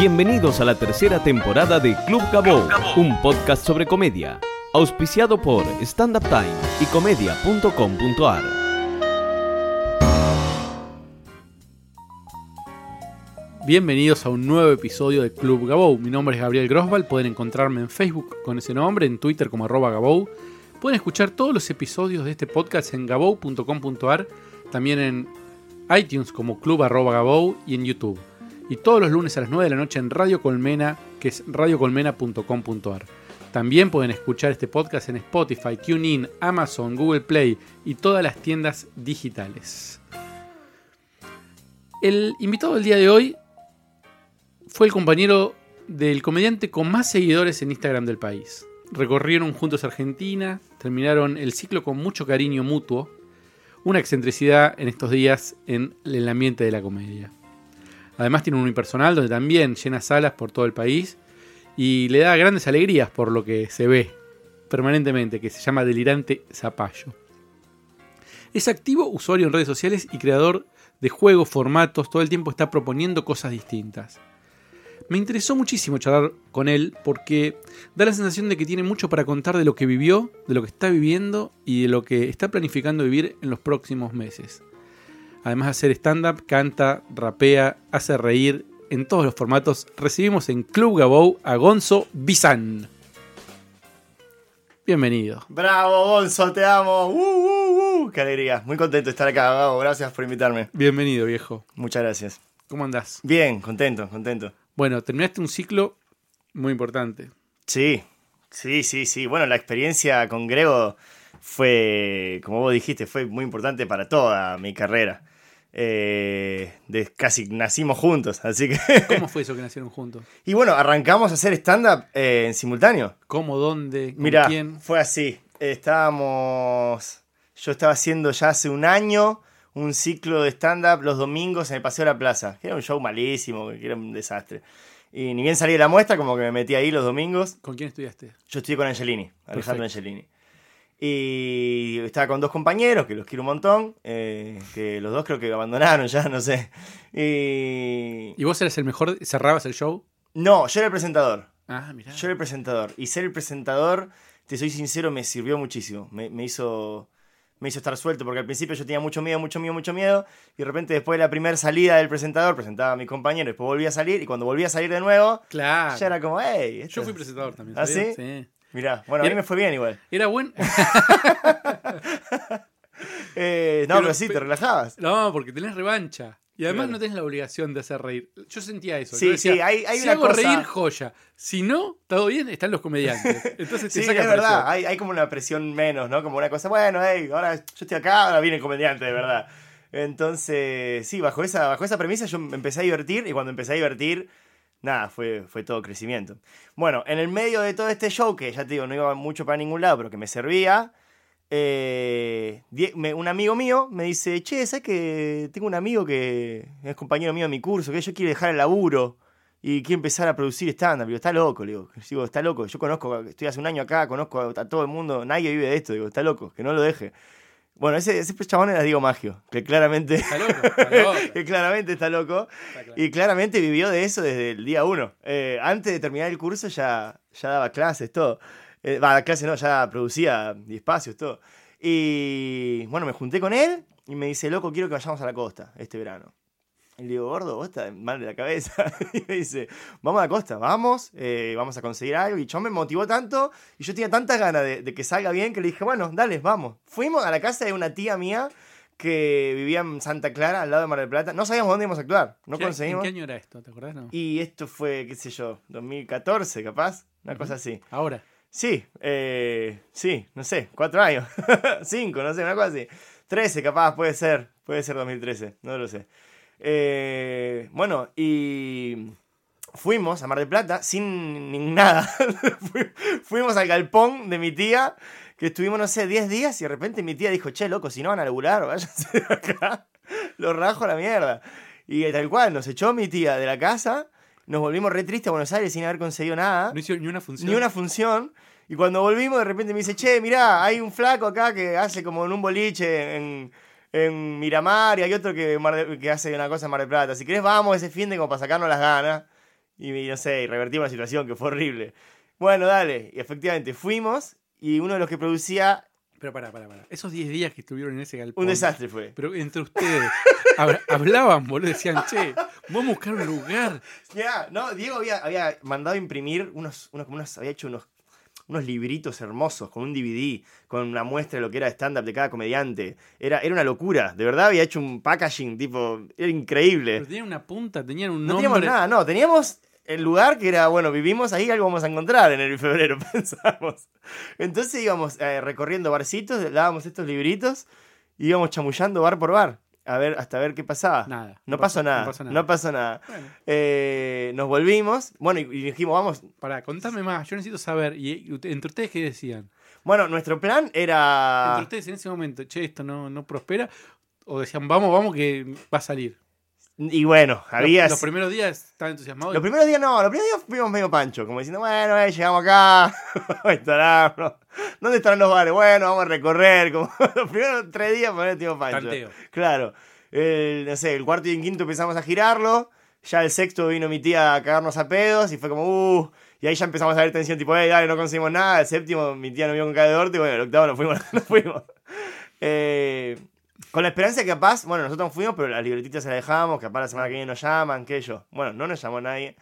Bienvenidos a la tercera temporada de Club Gabou, un podcast sobre comedia, auspiciado por Stand Up Time y comedia.com.ar. Bienvenidos a un nuevo episodio de Club Gabou. Mi nombre es Gabriel Grosval. Pueden encontrarme en Facebook con ese nombre, en Twitter como arroba Gabou. Pueden escuchar todos los episodios de este podcast en gabou.com.ar, también en iTunes como Club arroba y en YouTube. Y todos los lunes a las 9 de la noche en Radio Colmena, que es radiocolmena.com.ar. También pueden escuchar este podcast en Spotify, TuneIn, Amazon, Google Play y todas las tiendas digitales. El invitado del día de hoy fue el compañero del comediante con más seguidores en Instagram del país. Recorrieron juntos Argentina, terminaron el ciclo con mucho cariño mutuo, una excentricidad en estos días en el ambiente de la comedia. Además tiene un unipersonal donde también llena salas por todo el país y le da grandes alegrías por lo que se ve permanentemente, que se llama Delirante Zapallo. Es activo usuario en redes sociales y creador de juegos, formatos, todo el tiempo está proponiendo cosas distintas. Me interesó muchísimo charlar con él porque da la sensación de que tiene mucho para contar de lo que vivió, de lo que está viviendo y de lo que está planificando vivir en los próximos meses. Además de hacer stand-up, canta, rapea, hace reír en todos los formatos. Recibimos en Club Gabou a Gonzo Bizán. Bienvenido. Bravo, Gonzo, te amo. Uh, uh, uh. Qué alegría. Muy contento de estar acá, Gabo. Gracias por invitarme. Bienvenido, viejo. Muchas gracias. ¿Cómo andás? Bien, contento, contento. Bueno, terminaste un ciclo muy importante. Sí, sí, sí, sí. Bueno, la experiencia con Grego fue, como vos dijiste, fue muy importante para toda mi carrera. Eh, de, casi nacimos juntos, así que... ¿Cómo fue eso que nacieron juntos? y bueno, arrancamos a hacer stand-up eh, en simultáneo. ¿Cómo? ¿Dónde? ¿Con Mira, quién? fue así. Estábamos. Yo estaba haciendo ya hace un año un ciclo de stand-up los domingos en el Paseo de la Plaza. Que era un show malísimo, que era un desastre. Y ni bien salí de la muestra, como que me metí ahí los domingos. ¿Con quién estudiaste? Yo estoy con Angelini, Alejandro Perfecto. Angelini. Y estaba con dos compañeros, que los quiero un montón, eh, que los dos creo que abandonaron ya, no sé. Y... ¿Y vos eras el mejor? ¿Cerrabas el show? No, yo era el presentador. Ah, mirá. Yo era el presentador. Y ser el presentador, te soy sincero, me sirvió muchísimo. Me, me hizo, me hizo estar suelto, porque al principio yo tenía mucho miedo, mucho miedo, mucho miedo. Y de repente, después de la primera salida del presentador, presentaba a mi compañero, después volvía a salir. Y cuando volvía a salir de nuevo, Claro. ya era como, hey. Yo fui presentador también. ¿Ah, sí? Mirá, bueno, a mí Era- me fue bien igual. Era bueno. Eh, no, Pero- pero, sí, te relajabas. no, porque tenés revancha. Y además Claro. no tenés la obligación de hacer reír. Yo sentía eso. Sí, decía, sí, hay- hay si una hago cosa- reír, joya. Si no, todo bien, están los comediantes. Entonces te Sí, saca es verdad, hay, hay como una presión menos, ¿no? Como una cosa, bueno, hey, ahora yo estoy acá, ahora viene el comediante, de verdad. Entonces, sí, bajo esa, bajo esa premisa yo empecé a divertir y cuando empecé a divertir, nada, fue, fue todo crecimiento. Bueno, en el medio de todo este show, que ya te digo, no iba mucho para ningún lado, pero que me servía, eh, me- un amigo mío me dice, che, ¿sabes que tengo un amigo que es compañero mío de mi curso, que yo quiere dejar el laburo? y quiere empezar a producir stand-up. Digo, está loco, le digo, digo, está loco. Yo conozco, estoy hace un año acá, conozco a todo el mundo, nadie vive de esto, digo, está loco, que no lo deje. Bueno, ese, ese chabón era Diego Maggio, que claramente, Está loco, está loco. que claramente está loco Está claro. y claramente vivió de eso desde el día uno. Eh, antes de terminar el curso ya, ya daba clases, todo. Eh, Va, clases no, ya producía espacios, todo. Y bueno, me junté con él y me dice, loco, quiero que vayamos a la costa este verano. Y le digo, gordo, vos estás mal de la cabeza. y me dice, vamos a la costa, vamos, eh, vamos a conseguir algo. Y yo me motivó tanto y yo tenía tantas ganas de, de que salga bien que le dije, bueno, dale, vamos. Fuimos a la casa de una tía mía que vivía en Santa Clara, al lado de Mar del Plata. No sabíamos dónde íbamos a actuar, no ¿Qué- conseguimos. ¿En qué año era esto? ¿Te acordás? No. Y esto fue, qué sé yo, 2014 capaz, una cosa así. Ahora. Sí, eh, sí, no sé, cuatro años, cinco, no sé, una cosa así. Trece capaz, puede ser, puede ser 2013, no lo sé. Eh, bueno, y fuimos a Mar del Plata sin nada. Fu- fuimos al galpón de mi tía, que estuvimos, no sé, 10 días y de repente mi tía dijo, che, loco, si no van a laburar, váyanse de acá. Los rajo a la mierda. Y tal cual, nos echó mi tía de la casa, nos volvimos re tristes a Buenos Aires sin haber conseguido nada No hicieron ni una función. ni una función. Y cuando volvimos, de repente me dice, che, mirá, hay un flaco acá que hace como en un boliche en, en Miramar y hay otro que, Mar de- que hace una cosa en Mar del Plata. Si querés, vamos ese fin de como para sacarnos las ganas. Y no sé, y revertimos la situación, que fue horrible. Bueno, dale. Y efectivamente fuimos y uno de los que producía, Pero pará, pará, pará. Esos 10 días que estuvieron en ese galpón. un desastre fue. Pero entre ustedes hab- hablaban, boludo. Decían, che, vamos a buscar un lugar. Ya, no, Diego había, había mandado imprimir unos, unos, había hecho unos, unos libritos hermosos con un DVD, con una muestra de lo que era stand-up de cada comediante. Era, era una locura, de verdad había hecho un packaging, tipo, era increíble. Pero tenían una punta, tenían un No nombre. teníamos nada, no, teníamos el lugar que era, bueno, vivimos ahí, algo vamos a encontrar en el febrero, pensamos. Entonces íbamos eh, recorriendo barcitos, dábamos estos libritos, íbamos chamullando bar por bar, a ver, hasta ver qué pasaba. Nada. No pasó nada, No pasó nada. no pasó nada. Bueno, Eh, nos volvimos, bueno, y, y dijimos, vamos. pará, contame más. Yo necesito saber. ¿Y entre ustedes qué decían? Bueno, nuestro plan era. Entre ustedes en ese momento, che, esto no, no prospera. O decían, vamos, vamos, que va a salir. Y bueno, había. Los, los primeros días estaban entusiasmados. Los primeros días no, los primeros días fuimos medio pancho, como diciendo, bueno, eh, llegamos acá, vamos a instalarnos. ¿Dónde están los bares? Bueno, vamos a recorrer. Como los primeros tres días poner tipo pancho. Tanteo. Claro. El, no sé, el cuarto y el quinto empezamos a girarlo. Ya el sexto vino mi tía a cagarnos a pedos y fue como, uh. Y ahí ya empezamos a ver tensión, tipo, hey, dale, no conseguimos nada. El séptimo, mi tía no vio con cara de orto y bueno, el octavo nos fuimos. Nos fuimos. Eh, con la esperanza de que capaz, bueno, nosotros nos fuimos, pero las libretitas se las dejamos, que capaz la semana que viene nos llaman, que yo. Bueno, no nos llamó nadie.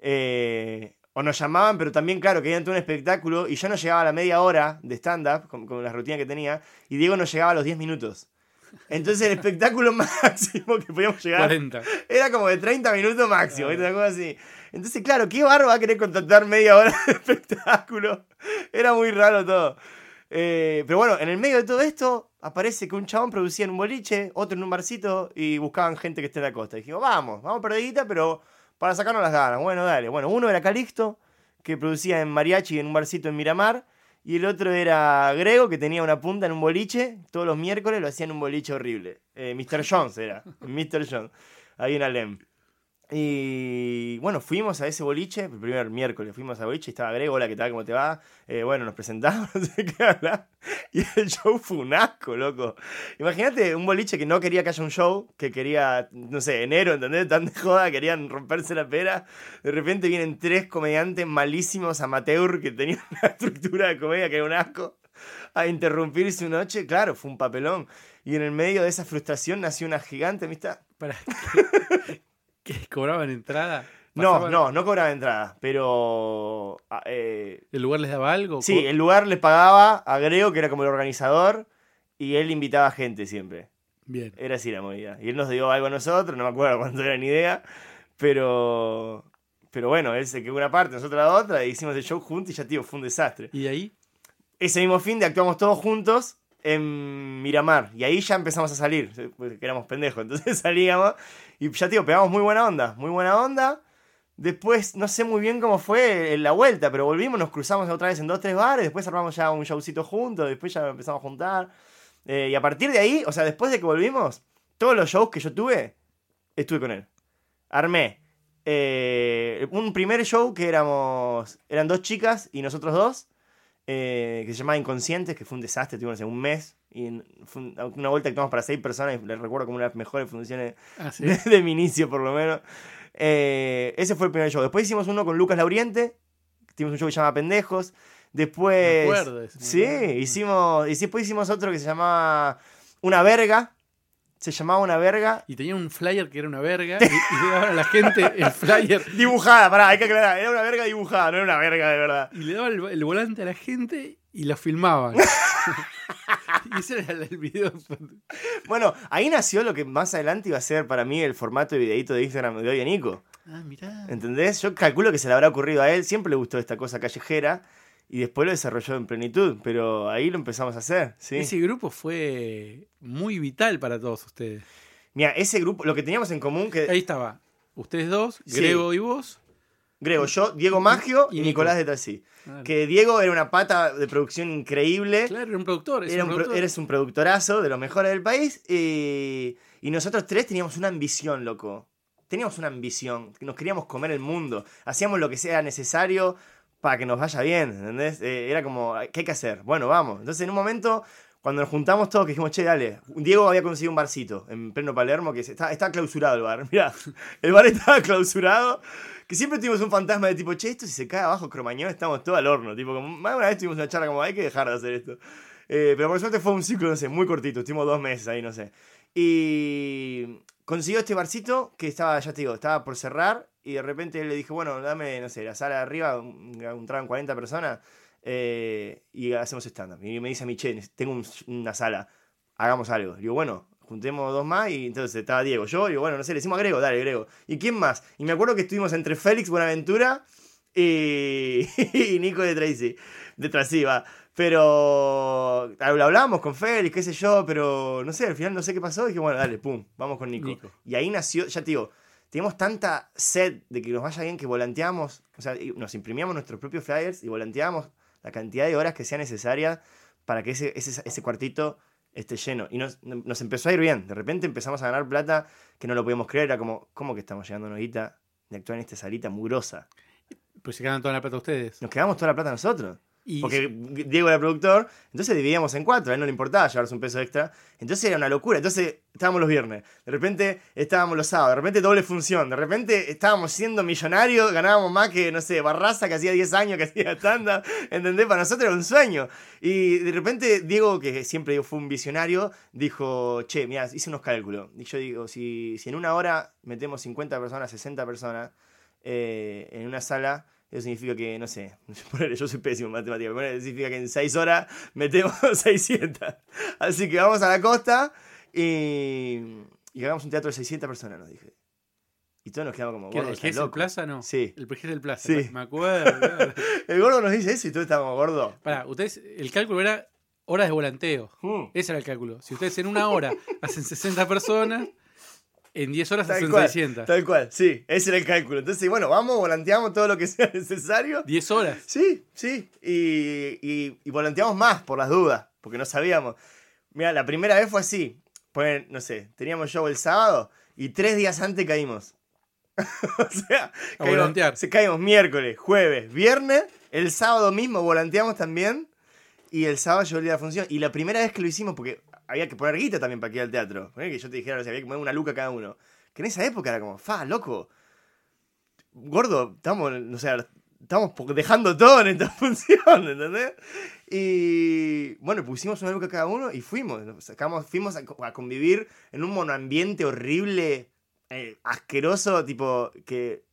Eh, o nos llamaban, pero también, claro, querían todo un espectáculo y yo no llegaba a la media hora de stand-up, con, con la rutina que tenía, y Diego no llegaba a los 10 minutos. Entonces el espectáculo máximo que podíamos llegar 40. era como de 30 minutos máximo, ¿viste? Una cosa así. Entonces, claro, ¿qué barro va a querer contratar media hora de espectáculo? Era muy raro todo. Eh, pero bueno, en el medio de todo esto aparece que un chabón producía en un boliche, otro en un barcito y buscaban gente que esté en la costa. dijimos, vamos, vamos perdidita, pero para sacarnos las ganas. Bueno, dale. Bueno, uno era Calixto, que producía en mariachi en un barcito en Miramar. Y el otro era Grego, que tenía una punta en un boliche. Todos los miércoles lo hacía en un boliche horrible. Eh, Mr. Jones era. Mr. Jones. Ahí en Alem. Y bueno, fuimos a ese boliche, el primer miércoles fuimos a boliche, y estaba Grego, hola, ¿qué tal? ¿Cómo te va? Eh, bueno, nos presentamos, no sé qué hablar. Y el show fue un asco, loco. Imagínate un boliche que no quería que haya un show, que quería, no sé, enero, ¿entendés? Tan de joda, querían romperse la pera. De repente vienen tres comediantes malísimos, amateur, que tenían una estructura de comedia que era un asco, a interrumpir su noche. Claro, fue un papelón. Y en el medio de esa frustración nació una gigante amistad. Para que, que cobraban entrada. No, no, no cobraba entrada, pero... ah, eh, ¿El lugar les daba algo? sí, el lugar le pagaba a Grego, que era como el organizador, y él invitaba gente siempre. Bien. Era así la movida. Y él nos dio algo a nosotros, no me acuerdo cuánto era ni idea, pero... Pero bueno, él se quedó una parte, nosotros la otra, y hicimos el show juntos y ya, tío, fue un desastre. ¿Y ahí? Ese mismo fin de actuamos todos juntos en Miramar. Y ahí ya empezamos a salir, porque éramos pendejos. Entonces salíamos y ya, tío, pegamos muy buena onda, muy buena onda. Después, no sé muy bien cómo fue la vuelta, pero volvimos, nos cruzamos otra vez en dos, tres bares, después armamos ya un showcito juntos, después ya empezamos a juntar. Eh, y a partir de ahí, o sea, después de que volvimos, todos los shows que yo tuve, estuve con él. Armé eh, un primer show que éramos, eran dos chicas y nosotros dos, eh, que se llamaba Inconscientes, que fue un desastre, tuvimos un mes. Y fue una vuelta que tomamos para seis personas, y les recuerdo como una de las mejores funciones Ah, sí. de, de mi inicio, por lo menos. Eh, ese fue el primer show. Después hicimos uno con Lucas Lauriente, tuvimos un show que se llama Pendejos. Después. Me acuerdo me sí, acuerdo. hicimos. Y después hicimos otro que se llamaba Una Verga. Se llamaba Una Verga. Y tenía un flyer que era una verga. Y, y le daban a la gente el flyer. Dibujada, pará, hay que aclarar. Era una verga dibujada, no era una verga de verdad. Y le daban el, el volante a la gente y lo filmaban. y ese era el video. Bueno, ahí nació lo que más adelante iba a ser para mí el formato de videíto de Instagram de hoy a Nico. Ah, mirá. ¿Entendés? Yo calculo que se le habrá ocurrido a él, siempre le gustó esta cosa callejera y después lo desarrolló en plenitud, pero ahí lo empezamos a hacer, ¿sí? Ese grupo fue muy vital para todos ustedes. Mira, ese grupo, lo que teníamos en común, que Ahí estaba. Ustedes dos, Sí. Grego y vos. Grego, yo, Diego Maggio y, y Nico. Nicolás de Tassi. Claro. Que Diego era una pata de producción increíble. Claro, era un productor. Era un pro- eres un productorazo de los mejores del país. Y, y nosotros tres teníamos una ambición, loco. Teníamos una ambición. Nos queríamos comer el mundo. Hacíamos lo que sea necesario para que nos vaya bien. ¿Entendés? Eh, era como, ¿qué hay que hacer? Bueno, vamos. Entonces, en un momento, cuando nos juntamos todos, que dijimos, che, dale. Diego había conseguido un barcito en pleno Palermo que está, está clausurado el bar. Mirá, el bar estaba clausurado. que siempre tuvimos un fantasma de tipo, che, esto si se cae abajo Cromañón estamos todos al horno. Tipo, como, más una vez tuvimos una charla como, hay que dejar de hacer esto. Eh, pero por suerte fue un ciclo, no sé, muy cortito. Estuvimos dos meses ahí, no sé. Y consiguió este barcito que estaba, ya te digo, estaba por cerrar. Y de repente le dije, bueno, dame, no sé, la sala de arriba, entraban 40 personas. eh, y hacemos stand-up. Y me dice a mi che, tengo un- una sala, hagamos algo. Digo, bueno, juntemos dos más. Y entonces estaba Diego, yo, digo, bueno, no sé, le decimos a Grego, dale, Grego. ¿Y quién más? Y me acuerdo que estuvimos entre Félix Buenaventura y, y Nico de Tracy. De Tracy, va. Pero lo hablábamos con Félix, qué sé yo, pero no sé, al final no sé qué pasó. Y dije, bueno, dale, pum, vamos con Nico. Nico. Y ahí nació, ya te digo, teníamos tanta sed de que nos vaya bien que volanteamos, o sea, nos imprimíamos nuestros propios flyers y volanteábamos la cantidad de horas que sea necesaria para que ese, ese, ese cuartito esté lleno. Y nos, nos empezó a ir bien. De repente empezamos a ganar plata que no lo podíamos creer. Era como, ¿cómo que estamos llegando a una guita de actuar en esta salita mugrosa? Pues se ganan toda la plata ustedes. Nos quedamos toda la plata nosotros. Y Porque Diego era productor, entonces dividíamos en cuatro, a él no le importaba llevarse un peso extra. Entonces era una locura. Entonces estábamos los viernes, de repente estábamos los sábados, de repente doble función, de repente estábamos siendo millonarios, ganábamos más que, no sé, Barraza que hacía 10 años que hacía stand ¿entendés? Para nosotros era un sueño. Y de repente Diego, que siempre fue un visionario, dijo, che, mira, hice unos cálculos. Y yo digo, si, si en una hora metemos 50 personas, 60 personas eh, en una sala, eso significa que, no sé, yo soy pésimo en matemáticas, ponele, significa que en 6 horas metemos 600. Así que vamos a la costa y, y hagamos un teatro de 600 personas, nos dije. Y todos nos quedamos como, ¿qué era? gordo, ¿El loco. Plaza no? Sí. El del Plaza. Sí. Me acuerdo. claro. El gordo nos dice eso y todos estábamos gordos. Pará, ustedes, el cálculo era horas de volanteo. Mm. Ese era el cálculo. Si ustedes en una hora hacen 60 personas, en 10 horas Tal hacen cual, 600. tal cual, sí, ese era el cálculo. Entonces, bueno, vamos, volanteamos todo lo que sea necesario. 10 horas. Sí, sí. Y, y, y volanteamos más por las dudas, porque no sabíamos. Mira, la primera vez fue así. Pues, no sé, teníamos show el sábado y tres días antes caímos. o sea, A caímos, volantear. se caímos miércoles, jueves, viernes. El sábado mismo volanteamos también. Y el sábado llegó el día de la función. Y la primera vez que lo hicimos, porque había que poner guita también para ir al teatro. Poner que yo te dijera, o sea, había que poner una luca cada uno. Que en esa época era como, fa, loco. Gordo, estamos, o sea, estamos dejando todo en esta función, ¿entendés? Y bueno, pusimos una luca cada uno y fuimos. Sacamos, fuimos a, a convivir en un monoambiente horrible, eh, asqueroso, tipo, que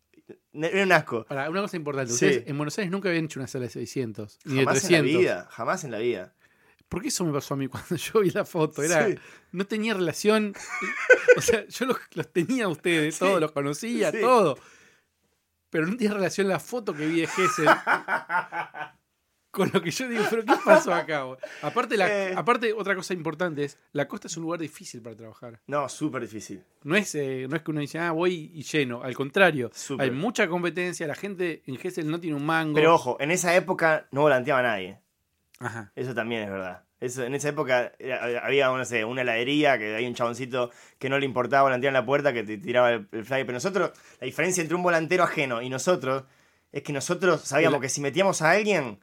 era un asco. Para una cosa importante, Sí. ustedes en Buenos Aires nunca habían hecho una sala de 600, ni de Jamás en la 300. vida, jamás en la vida. ¿Por qué eso me pasó a mí cuando yo vi la foto? Era, Sí. No tenía relación. o sea, yo los, los tenía a ustedes, Sí. todos los conocía, Sí. todo. Pero no tenía relación la foto que vi de Gessel con lo que yo digo, pero ¿qué pasó acá? Aparte, la, Eh. aparte, otra cosa importante es, la costa es un lugar difícil para trabajar. No, súper difícil. No es, eh, no es que uno dice, ah, voy y lleno. Al contrario, hay mucha competencia, la gente en Gessel no tiene un mango. Pero ojo, en esa época no volanteaba nadie. Ajá. Eso también es verdad. Eso, en esa época era- había, no sé, una heladería que hay un chaboncito que no le importaba volantear en la puerta que te tiraba el, el flyer. Pero nosotros, la diferencia entre un volantero ajeno y nosotros es que nosotros sabíamos El- que si metíamos a alguien,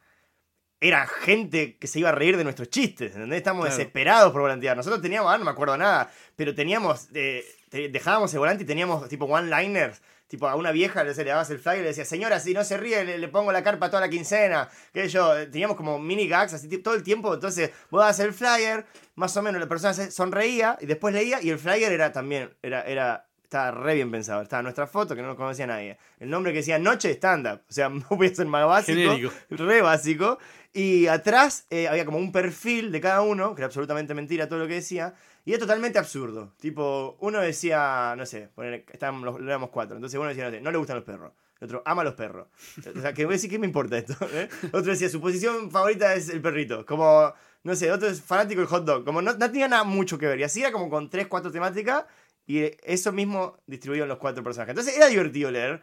era gente que se iba a reír de nuestros chistes. ¿Entendés? Estamos Claro. desesperados por volantear. Nosotros teníamos, ah, no me acuerdo nada, pero teníamos, eh, te- dejábamos el volante y teníamos tipo one-liners. Tipo, a una vieja le, le dabas el flyer y le decía, señora, si no se ríe, le, le pongo la carpa toda la quincena. Que yo, teníamos como mini gags así todo el tiempo. Entonces, vos dabas el flyer, más o menos la persona se sonreía y después leía y el flyer era también, era, era, estaba re bien pensado. Estaba nuestra foto que no nos conocía nadie. El nombre que decía Noche Stand-Up. O sea, no voy a ser más básico. Genérico. Re básico. Y atrás eh, había como un perfil de cada uno, que era absolutamente mentira todo lo que decía. Y era totalmente absurdo. Tipo, uno decía, no sé, poner, estaban los, éramos cuatro. Entonces uno decía, no sé, no le gustan los perros. El otro, ama los perros. O sea, que voy a decir, ¿qué me importa esto? ¿Eh? Otro decía, su posición favorita es el perrito. Como, no sé, otro es fanático del hot dog. Como no, no tenía nada mucho que ver. Y así era como con tres, cuatro temáticas. Y eso mismo distribuido en los cuatro personajes. Entonces era divertido leer.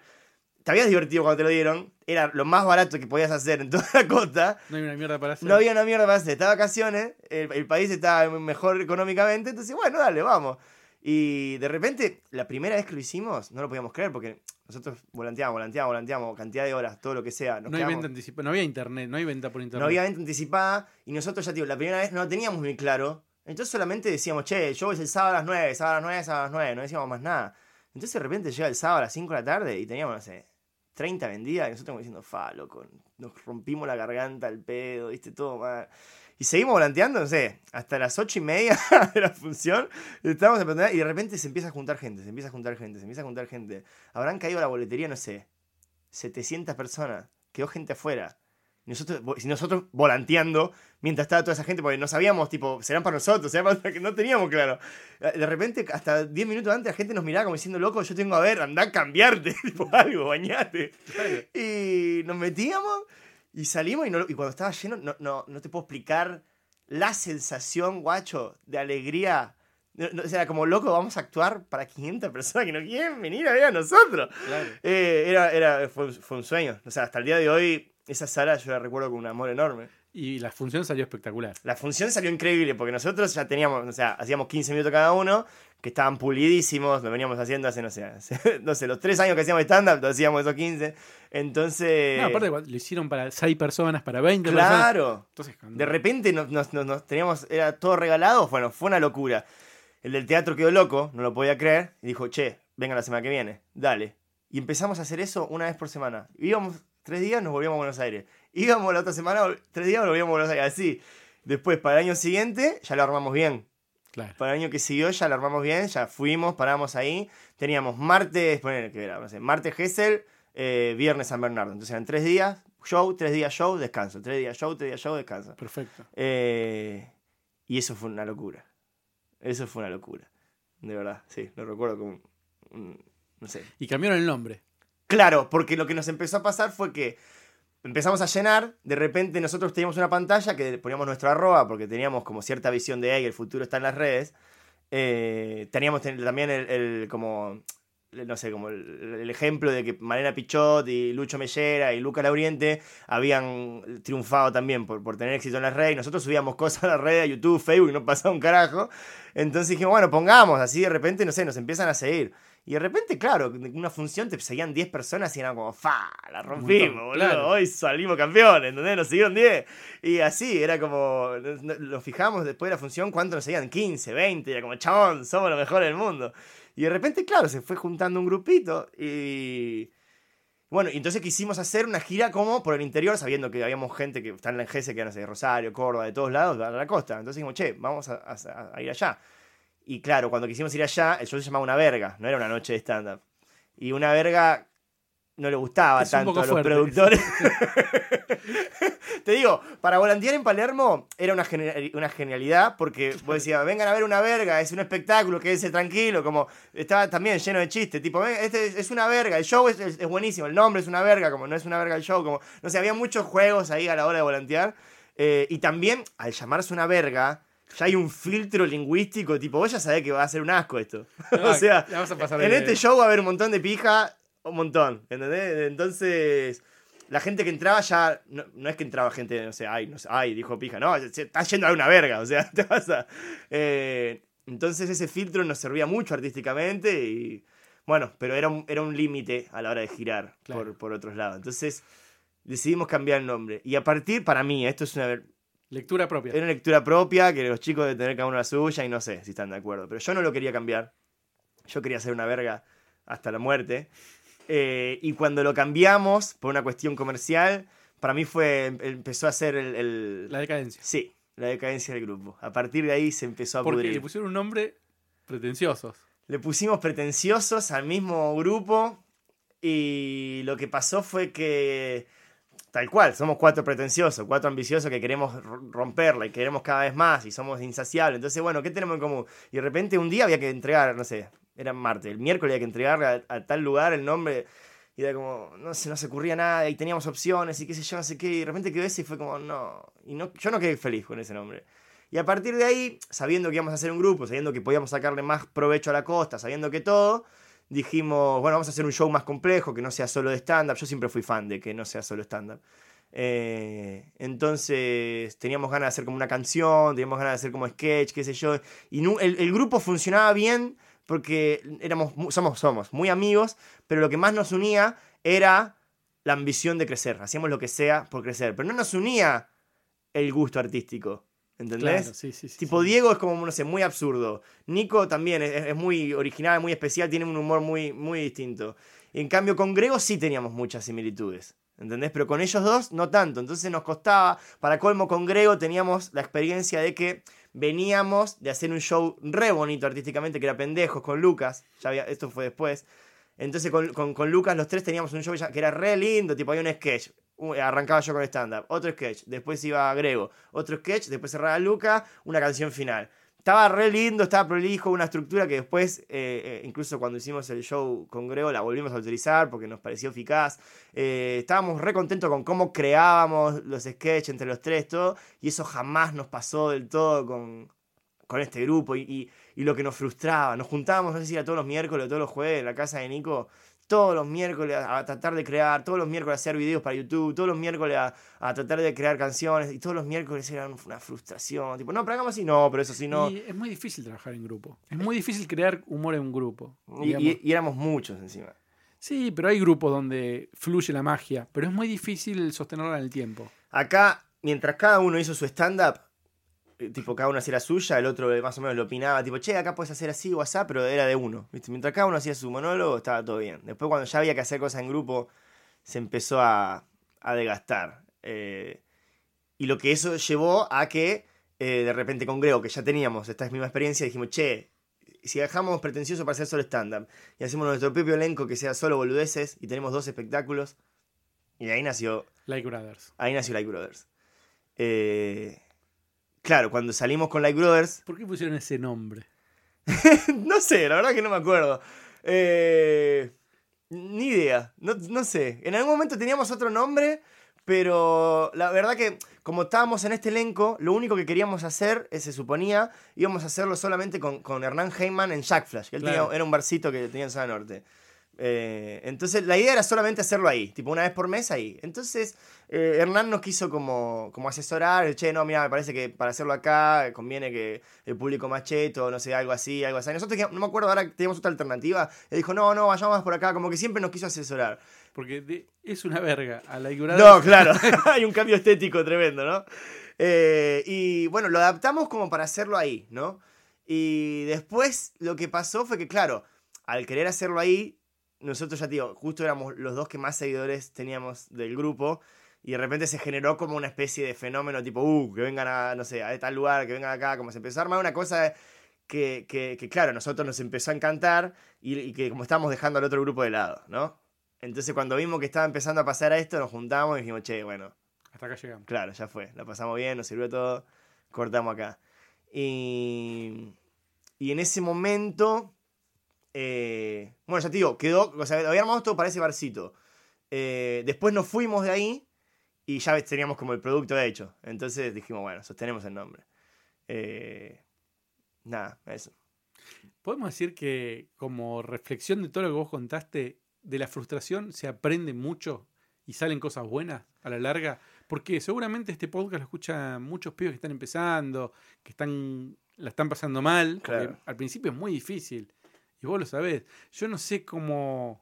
Te habías divertido cuando te lo dieron. Era lo más barato que podías hacer en toda la costa. No hay una mierda para hacer. No había una mierda para hacer. Estaba vacaciones, el, el país estaba mejor económicamente, entonces, bueno, dale, vamos. Y de repente, la primera vez que lo hicimos, no lo podíamos creer porque nosotros volanteábamos, volanteábamos, volanteábamos, cantidad de horas, todo lo que sea. nos no, hay venta anticipada, no había internet, no hay venta por internet. no había venta anticipada y nosotros ya, tío, la primera vez no lo teníamos muy claro. Entonces solamente decíamos, che, el show es el sábado a las 9, sábado a las 9, sábado a las 9, no decíamos más nada. Entonces de repente llega el sábado a las 5 de la tarde y teníamos, no sé, 30 vendidas y nosotros como diciendo, fa, loco, nos rompimos la garganta, el pedo, viste, todo mal. Y seguimos volanteando, no sé, hasta las ocho y media de la función. Estábamos en y de repente se empieza a juntar gente, se empieza a juntar gente, se empieza a juntar gente. Habrán caído a la boletería, no sé, 700 personas. Quedó gente afuera. Nosotros, nosotros volanteando mientras estaba toda esa gente, porque no sabíamos, tipo, serán para nosotros, serán para que no teníamos claro. De repente, hasta 10 minutos antes, la gente nos miraba como diciendo, loco, yo tengo a ver, andá a cambiarte, tipo, algo, bañate. Y nos metíamos y salimos y, no, y cuando estaba lleno, no, no, no te puedo explicar la sensación, guacho, de alegría. o sea, como loco, vamos a actuar para 500 personas que no quieren venir a ver a nosotros. Eh, era, era, fue, fue, un sueño. O sea, hasta el día de hoy, esa sala yo la recuerdo con un amor enorme. Y la función salió espectacular. La función salió increíble porque nosotros ya teníamos, o sea, hacíamos 15 minutos cada uno, que estaban pulidísimos, lo veníamos haciendo hace, no sé, no sé, los tres años que hacíamos stand-up, lo hacíamos esos 15. Entonces. No, aparte lo hicieron para 6 personas, para 20 claro. personas. Claro. Entonces, de repente nos, teníamos, era todo regalado, bueno, fue una locura. El del teatro quedó loco, no lo podía creer, y dijo, che, venga la semana que viene, dale. Y empezamos a hacer eso una vez por semana. Íbamos tres días, nos volvíamos a Buenos Aires. Íbamos la otra semana, tres días, nos volvíamos a Buenos Aires. Así. Después, para el año siguiente, ya lo armamos bien. Claro. Para el año que siguió ya lo armamos bien, ya fuimos, paramos ahí. Teníamos martes, poner que era, no sé, martes Gessel, eh, viernes San Bernardo. Entonces eran tres días, show, tres días show, descanso. Tres días show, tres días show, descanso. Perfecto. Eh, y eso fue una locura. Eso fue una locura. De verdad, sí, lo recuerdo como. no sé. Y cambiaron el nombre. Claro, porque lo que nos empezó a pasar fue que empezamos a llenar, de repente nosotros teníamos una pantalla que poníamos nuestro arroba, porque teníamos como cierta visión de, ahí el futuro está en las redes. Eh, teníamos también el, como no sé, como el, ejemplo de que Malena Pichot y Lucho Mellera y Luca Lauriente habían triunfado también por, por tener éxito en las redes. Nosotros subíamos cosas a las redes, a YouTube, Facebook, no pasaba un carajo. Entonces dijimos, bueno, pongamos, así de repente, no sé, nos empiezan a seguir. Y de repente, claro, en una función te seguían 10 personas y eran como, fa, la rompimos, boludo, hoy salimos campeones, ¿entendés? Nos siguieron 10. Y así, era como, lo fijamos después de la función, ¿cuánto nos seguían? 15, 20, y era como, chabón, somos los mejores del mundo. Y de repente, claro, se fue juntando un grupito y... Bueno, y entonces quisimos hacer una gira como por el interior, sabiendo que habíamos gente que está en la que no sé, de Rosario, Córdoba, de todos lados, de la costa. Entonces dijimos, che, vamos a ir allá. Y claro, cuando quisimos ir allá, el show se llamaba Una Verga, no era una noche de stand-up. Y Una Verga no le gustaba tanto a los productores. Te digo, para volantear en Palermo era una, una genialidad porque vos decías, vengan a ver una verga, es un espectáculo, quédense tranquilo, como estaba también lleno de chistes, tipo, este es, una verga, el show es, buenísimo, el nombre es una verga, como no es una verga el show, como, no sé, había muchos juegos ahí a la hora de volantear. Eh, y también, al llamarse una verga, ya hay un filtro lingüístico, tipo, vos ya sabés que va a ser un asco esto. o sea, en este show va a haber un montón de pija, un montón, ¿entendés? Entonces, la gente que entraba ya, no, es que entraba gente, no sé, ay, no sé, ay, dijo pija, no, está yendo a una verga, o sea, te pasa. Eh, entonces ese filtro nos servía mucho artísticamente y, bueno, pero era un, era un límite a la hora de girar por, por otros lados. Entonces decidimos cambiar el nombre. Y a partir, para mí, esto es una Lectura propia. Era una lectura propia, que los chicos de tener cada uno la suya y no sé si están de acuerdo. Pero yo no lo quería cambiar. Yo quería ser una verga hasta la muerte. Eh, y cuando lo cambiamos por una cuestión comercial, para mí fue empezó a ser el, La decadencia. Sí, la decadencia del grupo. A partir de ahí se empezó a Porque le pusieron un nombre pretenciosos. Le pusimos pretenciosos al mismo grupo y lo que pasó fue que Tal cual, somos cuatro pretenciosos, cuatro ambiciosos que queremos romperla y queremos cada vez más y somos insaciables. Entonces, bueno, ¿qué tenemos en común? Y de repente un día había que entregar, no sé, era martes, el miércoles había que entregarle a, tal lugar el nombre y era como, no sé, no se ocurría nada y teníamos opciones y qué sé yo, no sé qué. Y de repente quedó ese y fue como, no. Y no, yo no quedé feliz con ese nombre. Y a partir de ahí, sabiendo que íbamos a hacer un grupo, sabiendo que podíamos sacarle más provecho a la costa, sabiendo que todo dijimos, bueno, vamos a hacer un show más complejo, que no sea solo de stand-up. Yo siempre fui fan de que no sea solo stand-up. Eh, entonces teníamos ganas de hacer como una canción, teníamos ganas de hacer como sketch, qué sé yo. Y el, grupo funcionaba bien porque éramos, somos, somos muy amigos, pero lo que más nos unía era la ambición de crecer. Hacíamos lo que sea por crecer, pero no nos unía el gusto artístico. ¿Entendés? sí, sí, sí, tipo Diego es como, no sé, muy absurdo. Nico también es, muy original, muy especial, tiene un humor muy, muy distinto. En cambio, con Grego sí teníamos muchas similitudes. ¿Entendés? Pero con ellos dos no tanto. Entonces nos costaba, para colmo con Grego teníamos la experiencia de que veníamos de hacer un show re bonito artísticamente, que era Pendejos, con Lucas. Ya había, esto fue después. Entonces con, con- con Lucas los tres teníamos un show que era re lindo, tipo había un sketch. Un- Arrancaba yo con stand-up, otro sketch, después iba Grego, otro sketch, después cerraba Lucas, una canción final. Estaba re lindo, estaba prolijo, una estructura que después, eh, eh, incluso cuando hicimos el show con Grego, la volvimos a utilizar porque nos pareció eficaz. Eh, estábamos re contentos con cómo creábamos los sketches entre los tres, todo, y eso jamás nos pasó del todo con, con este grupo. Y, y- y lo que nos frustraba, nos juntábamos, no sé si era todos los miércoles o todos los jueves en la casa de Nico, todos los miércoles a, tratar de crear, todos los miércoles a hacer videos para YouTube, todos los miércoles a, a tratar de crear canciones, y todos los miércoles eran una frustración. Tipo, no, pero hagamos así, no, pero eso sí, no. Y es muy difícil trabajar en grupo. Es muy difícil crear humor en un grupo. Y, digamos. y- y éramos muchos encima. Sí, pero hay grupos donde fluye la magia, pero es muy difícil sostenerla en el tiempo. Acá, mientras cada uno hizo su stand-up, tipo cada uno hacía la suya, el otro eh, más o menos lo opinaba, tipo, che, acá puedes hacer así o así, pero era de uno. ¿viste? Mientras cada uno hacía su monólogo, estaba todo bien. Después, cuando ya había que hacer cosas en grupo, se empezó a, a desgastar. Eh, y lo que eso llevó a que, eh, de repente, con Grego, que ya teníamos esta misma experiencia, dijimos, che, si dejamos pretencioso para hacer solo stand-up y hacemos nuestro propio elenco que sea solo boludeces y tenemos dos espectáculos, y ahí nació Like Brothers. Ahí nació Like Brothers. Eh, claro, cuando salimos con Like Brothers, ¿Por qué pusieron ese nombre? no sé, la verdad que no me acuerdo. Eh, ni idea, no, no sé. En algún momento teníamos otro nombre, pero la verdad que como estábamos en este elenco, lo único que queríamos hacer, eh, se suponía, íbamos a hacerlo solamente con, con Hernán Heyman en Jack Flash, que él Claro. tenía- era un barcito que tenía en Zona Norte. Eh, entonces la idea era solamente hacerlo ahí, tipo una vez por mes ahí. Entonces eh, Hernán nos quiso como, como asesorar, che, no, mira, me parece que para hacerlo acá eh, conviene que el público más cheto, no sé, algo así, algo así. Nosotros, no me acuerdo ahora que teníamos otra alternativa, él dijo, no, no, vayamos más por acá, como que siempre nos quiso asesorar. Porque de- es una verga. A Brothers. No, claro, hay un cambio estético tremendo, ¿no? Eh, y bueno, lo adaptamos como para hacerlo ahí, ¿no? Y después lo que pasó fue que, claro, al querer hacerlo ahí, nosotros ya digo, justo éramos los dos que más seguidores teníamos del grupo. Y de repente se generó como una especie de fenómeno tipo, uh, que vengan a, no sé, a tal lugar, que vengan acá, como se empezó a armar una cosa que, que, que, claro, a nosotros nos empezó a encantar y, y que como estábamos dejando al otro grupo de lado, ¿no? Entonces cuando vimos que estaba empezando a pasar a esto, nos juntamos y dijimos, che, bueno, Hasta acá llegamos. claro, ya fue, la pasamos bien, nos sirvió todo, cortamos acá. Y, y en ese momento, eh, bueno, ya te digo, quedó, o sea, había armado todo para ese barcito. Eh, después nos fuimos de ahí y ya teníamos como el producto hecho. Entonces dijimos, bueno, sostenemos el nombre. Eh, nada, eso. Podemos decir que, como reflexión de todo lo que vos contaste, de la frustración se aprende mucho y salen cosas buenas a la larga. Porque seguramente este podcast lo escuchan muchos pibes que están empezando, que están la están pasando mal. Claro. Al principio es muy difícil. Y vos lo sabés. Yo no sé cómo.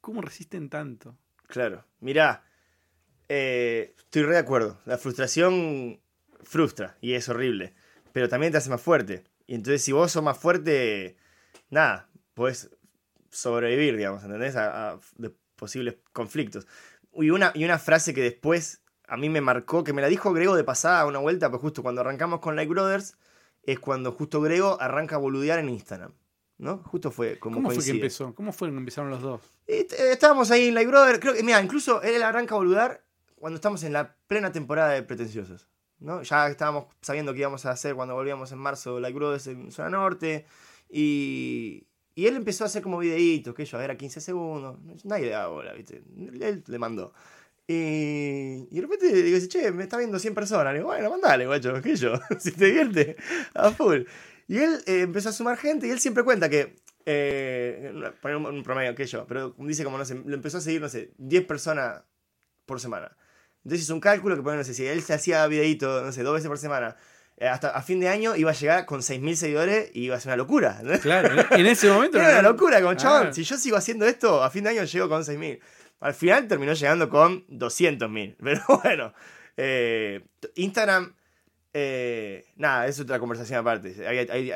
¿Cómo resisten tanto? Claro, mirá, eh, estoy re de acuerdo. La frustración frustra y es horrible, pero también te hace más fuerte. Y entonces si vos sos más fuerte, nada, podés sobrevivir, digamos, ¿entendés? A, posibles conflictos. Y una, y una frase que después a mí me marcó, que me la dijo Grego de pasada una vuelta, pues justo cuando arrancamos con Like Brothers, es cuando justo Grego arranca a boludear en Instagram. ¿No? Justo fue como ¿Cómo fue que empezó? ¿Cómo fue que empezaron los dos? Y, eh, estábamos ahí en Like Brother. Creo que, mira, incluso él arranca a boludar cuando estamos en la plena temporada de Pretenciosos. ¿no? Ya estábamos sabiendo qué íbamos a hacer cuando volvíamos en marzo Like Brothers en Zona Norte. Y, y él empezó a hacer como videitos, que yo, era 15 segundos. Nadie le daba bola, ¿viste? Él le mandó. Y, y de repente digo, che, me está viendo 100 personas. Le digo, bueno, mandale, guacho, que yo, si te divierte, a full. Y él eh, empezó a sumar gente y él siempre cuenta que, eh, poner un, un promedio, que yo, pero dice como, no sé, lo empezó a seguir, no sé, 10 personas por semana. Entonces hizo un cálculo que pone, no sé, si él se hacía videito, no sé, dos veces por semana, eh, hasta a fin de año iba a llegar con 6.000 seguidores y iba a ser una locura. ¿entendés? Claro, en ese momento. Era una locura, como Ah. chabón, si yo sigo haciendo esto, a fin de año llego con 6.000. Al final terminó llegando con 200.000. Pero bueno, eh, Instagram, eh, nada, es otra conversación aparte. Hay, hay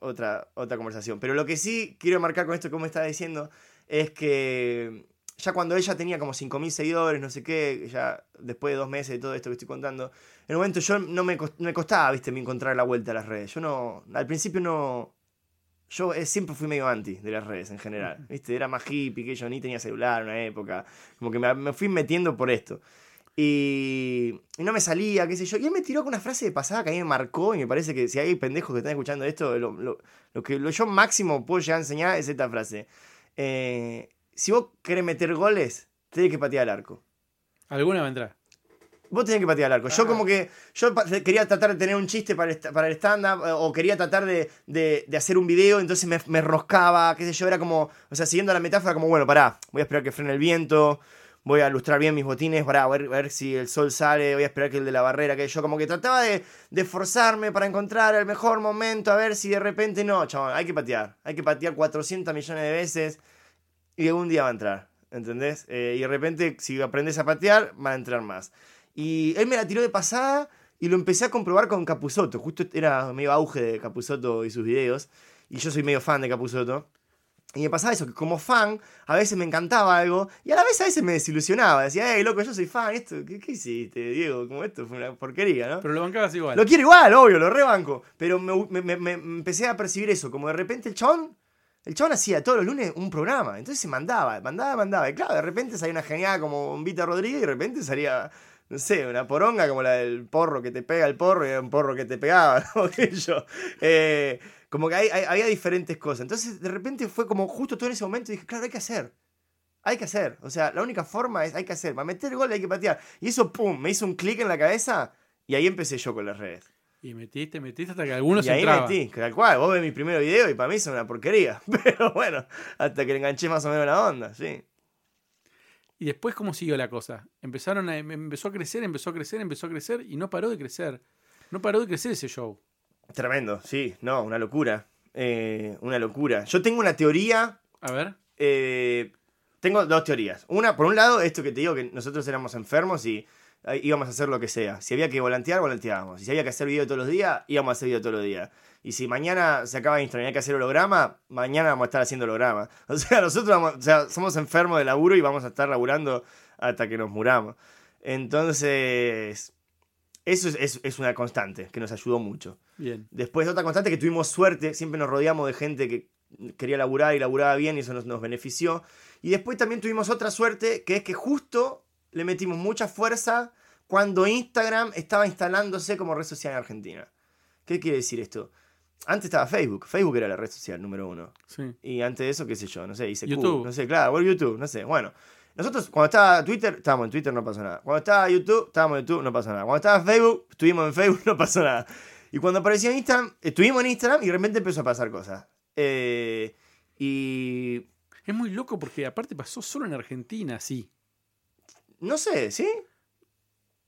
otra, otra conversación. Pero lo que sí quiero marcar con esto, como estaba diciendo, es que ya cuando ella tenía como 5.000 seguidores, no sé qué, ya después de dos meses de todo esto que estoy contando, en un momento yo no me, me costaba, viste, me encontrar la vuelta a las redes. Yo no, al principio no, yo eh, siempre fui medio anti de las redes en general, viste, era más hippie que yo, ni tenía celular en una época, como que me, me fui metiendo por esto. Y, no me salía, qué sé yo. Y él me tiró con una frase de pasada que a mí me marcó y me parece que si hay pendejos que están escuchando esto, lo, lo, lo que lo yo máximo puedo llegar a enseñar es esta frase. Eh, si vos querés meter goles, tenés que patear el arco. Alguna va a entrar. Vos tenés que patear el arco. Yo como que, yo quería tratar de tener un chiste para el, para el stand-up o quería tratar de, de, de, hacer un video, entonces me, me roscaba, qué sé yo, era como, o sea, siguiendo la metáfora, como, bueno, pará, voy a esperar que frene el viento, voy a ilustrar bien mis botines, para ver, ver si el sol sale, voy a esperar que el de la barrera, que yo como que trataba de, de para encontrar el mejor momento, a ver si de repente no, chaval, hay que patear, hay que patear 400 millones de veces y algún día va a entrar, ¿entendés? Eh, y de repente, si aprendes a patear, van a entrar más. Y él me la tiró de pasada y lo empecé a comprobar con Capuzoto. Justo era medio auge de Capuzoto y sus videos. Y yo soy medio fan de Capuzoto. Y me pasaba eso, que como fan, a veces me encantaba algo, y a la vez a veces me desilusionaba. Decía, hey, loco, yo soy fan, esto, ¿qué, qué hiciste, Diego? Como esto fue una porquería, ¿no? Pero lo bancabas igual. Lo quiero igual, obvio, lo rebanco. Pero me, me, me, me empecé a percibir eso, como de repente el chabón el chabón hacía todos los lunes un programa, entonces se mandaba, mandaba, mandaba. Y claro, de repente salía una genial como un Vita Rodríguez y de repente salía, no sé, una poronga como la del porro que te pega el porro y era un porro que te pegaba, ¿no? yo. Eh, como que hay, hay, había diferentes cosas. Entonces de repente fue como justo todo en ese momento y dije, claro, hay que hacer. Hay que hacer. O sea, la única forma es hay que hacer. Para meter gol hay que patear. Y eso, pum, me hizo un clic en la cabeza y ahí empecé yo con las redes. Y metiste, metiste hasta que algunos y ahí metí, tal cual. Vos ves mi primer video y para mí son una porquería. Pero bueno, hasta que le enganché más o menos la onda, sí. Y después, ¿cómo siguió la cosa? Empezaron a, empezó a crecer, empezó a crecer, empezó a crecer y no paró de crecer. No paró de crecer ese show. Tremendo, sí, no, una locura. Eh, una locura. Yo tengo una teoría. A ver. Eh, tengo dos teorías. Una, por un lado, esto que te digo, que nosotros éramos enfermos y íbamos a hacer lo que sea. Si había que volantear, volanteábamos. Si había que hacer video todos los días, íbamos a hacer video todos los días. Y si mañana se acaba Instagram y hay que hacer holograma, mañana vamos a estar haciendo holograma. O sea, nosotros vamos, o sea, somos enfermos de laburo y vamos a estar laburando hasta que nos muramos. Entonces, eso es, es, es una constante que nos ayudó mucho. Bien. Después, otra constante que tuvimos suerte, siempre nos rodeamos de gente que quería laburar y laburaba bien y eso nos, nos benefició. Y después también tuvimos otra suerte, que es que justo le metimos mucha fuerza cuando Instagram estaba instalándose como red social en Argentina. ¿Qué quiere decir esto? Antes estaba Facebook. Facebook era la red social número uno. Sí. Y antes de eso, qué sé yo, no sé, ICQ, YouTube. no sé, claro, bueno, YouTube, no sé. Bueno, nosotros cuando estaba Twitter, estábamos en Twitter, no pasó nada. Cuando estaba YouTube, estábamos en YouTube, no pasó nada. Cuando estaba Facebook, estuvimos en Facebook, no pasó nada. Y cuando apareció en Instagram, estuvimos en Instagram y de repente empezó a pasar cosas. Eh, y Es muy loco porque aparte pasó solo en Argentina, sí. no sé, ¿sí?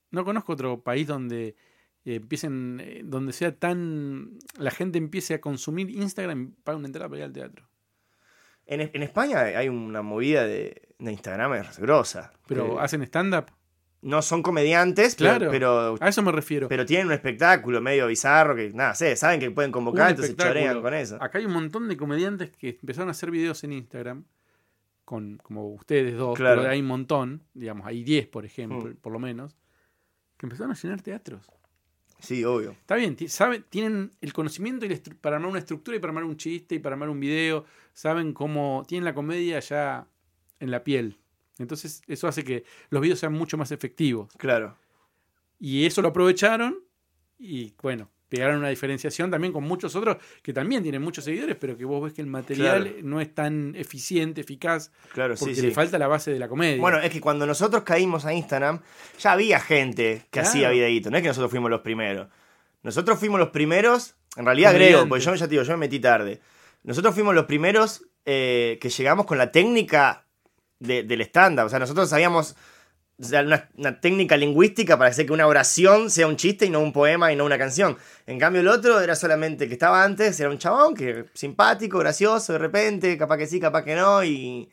No conozco otro país donde eh, empiecen, eh, donde sea tan. la gente empiece a consumir Instagram y pague una entrada para ir al teatro. En, en España hay una movida de, de Instagram es grosa. Pero Que hacen stand-up. no son comediantes, Claro. pero, A eso me refiero. pero tienen un espectáculo medio bizarro que, nada, sé, saben que pueden convocar, Un entonces chorean con eso. Acá hay un montón de comediantes que empezaron a hacer videos en Instagram, con como ustedes dos, Claro. pero hay un montón, digamos, hay 10 por ejemplo, Mm. por lo menos, que empezaron a llenar teatros. Sí, obvio. Está bien, saben, tienen el conocimiento y para armar una estructura y para armar un chiste y para armar un video, saben cómo tienen la comedia ya en la piel. Entonces eso hace que los videos sean mucho más efectivos. Claro. Y eso lo aprovecharon y bueno, pegaron una diferenciación también con muchos otros que también tienen muchos seguidores, pero que vos ves que el material Claro. no es tan eficiente, eficaz, Claro, porque sí, le sí. falta la base de la comedia. Bueno, es que cuando nosotros caímos a Instagram, ya había gente que Claro. hacía videitos. No es que nosotros fuimos los primeros. Nosotros fuimos los primeros, en realidad Comediantes. Grego, porque yo ya te digo, yo me metí tarde. Nosotros fuimos los primeros eh, que llegamos con la técnica de- del estándar. O sea, nosotros sabíamos o sea, una, una técnica lingüística para hacer que una oración sea un chiste y no un poema y no una canción. En cambio, el otro era solamente que estaba antes, era un chabón que simpático, gracioso, de repente, capaz que sí, capaz que no, y,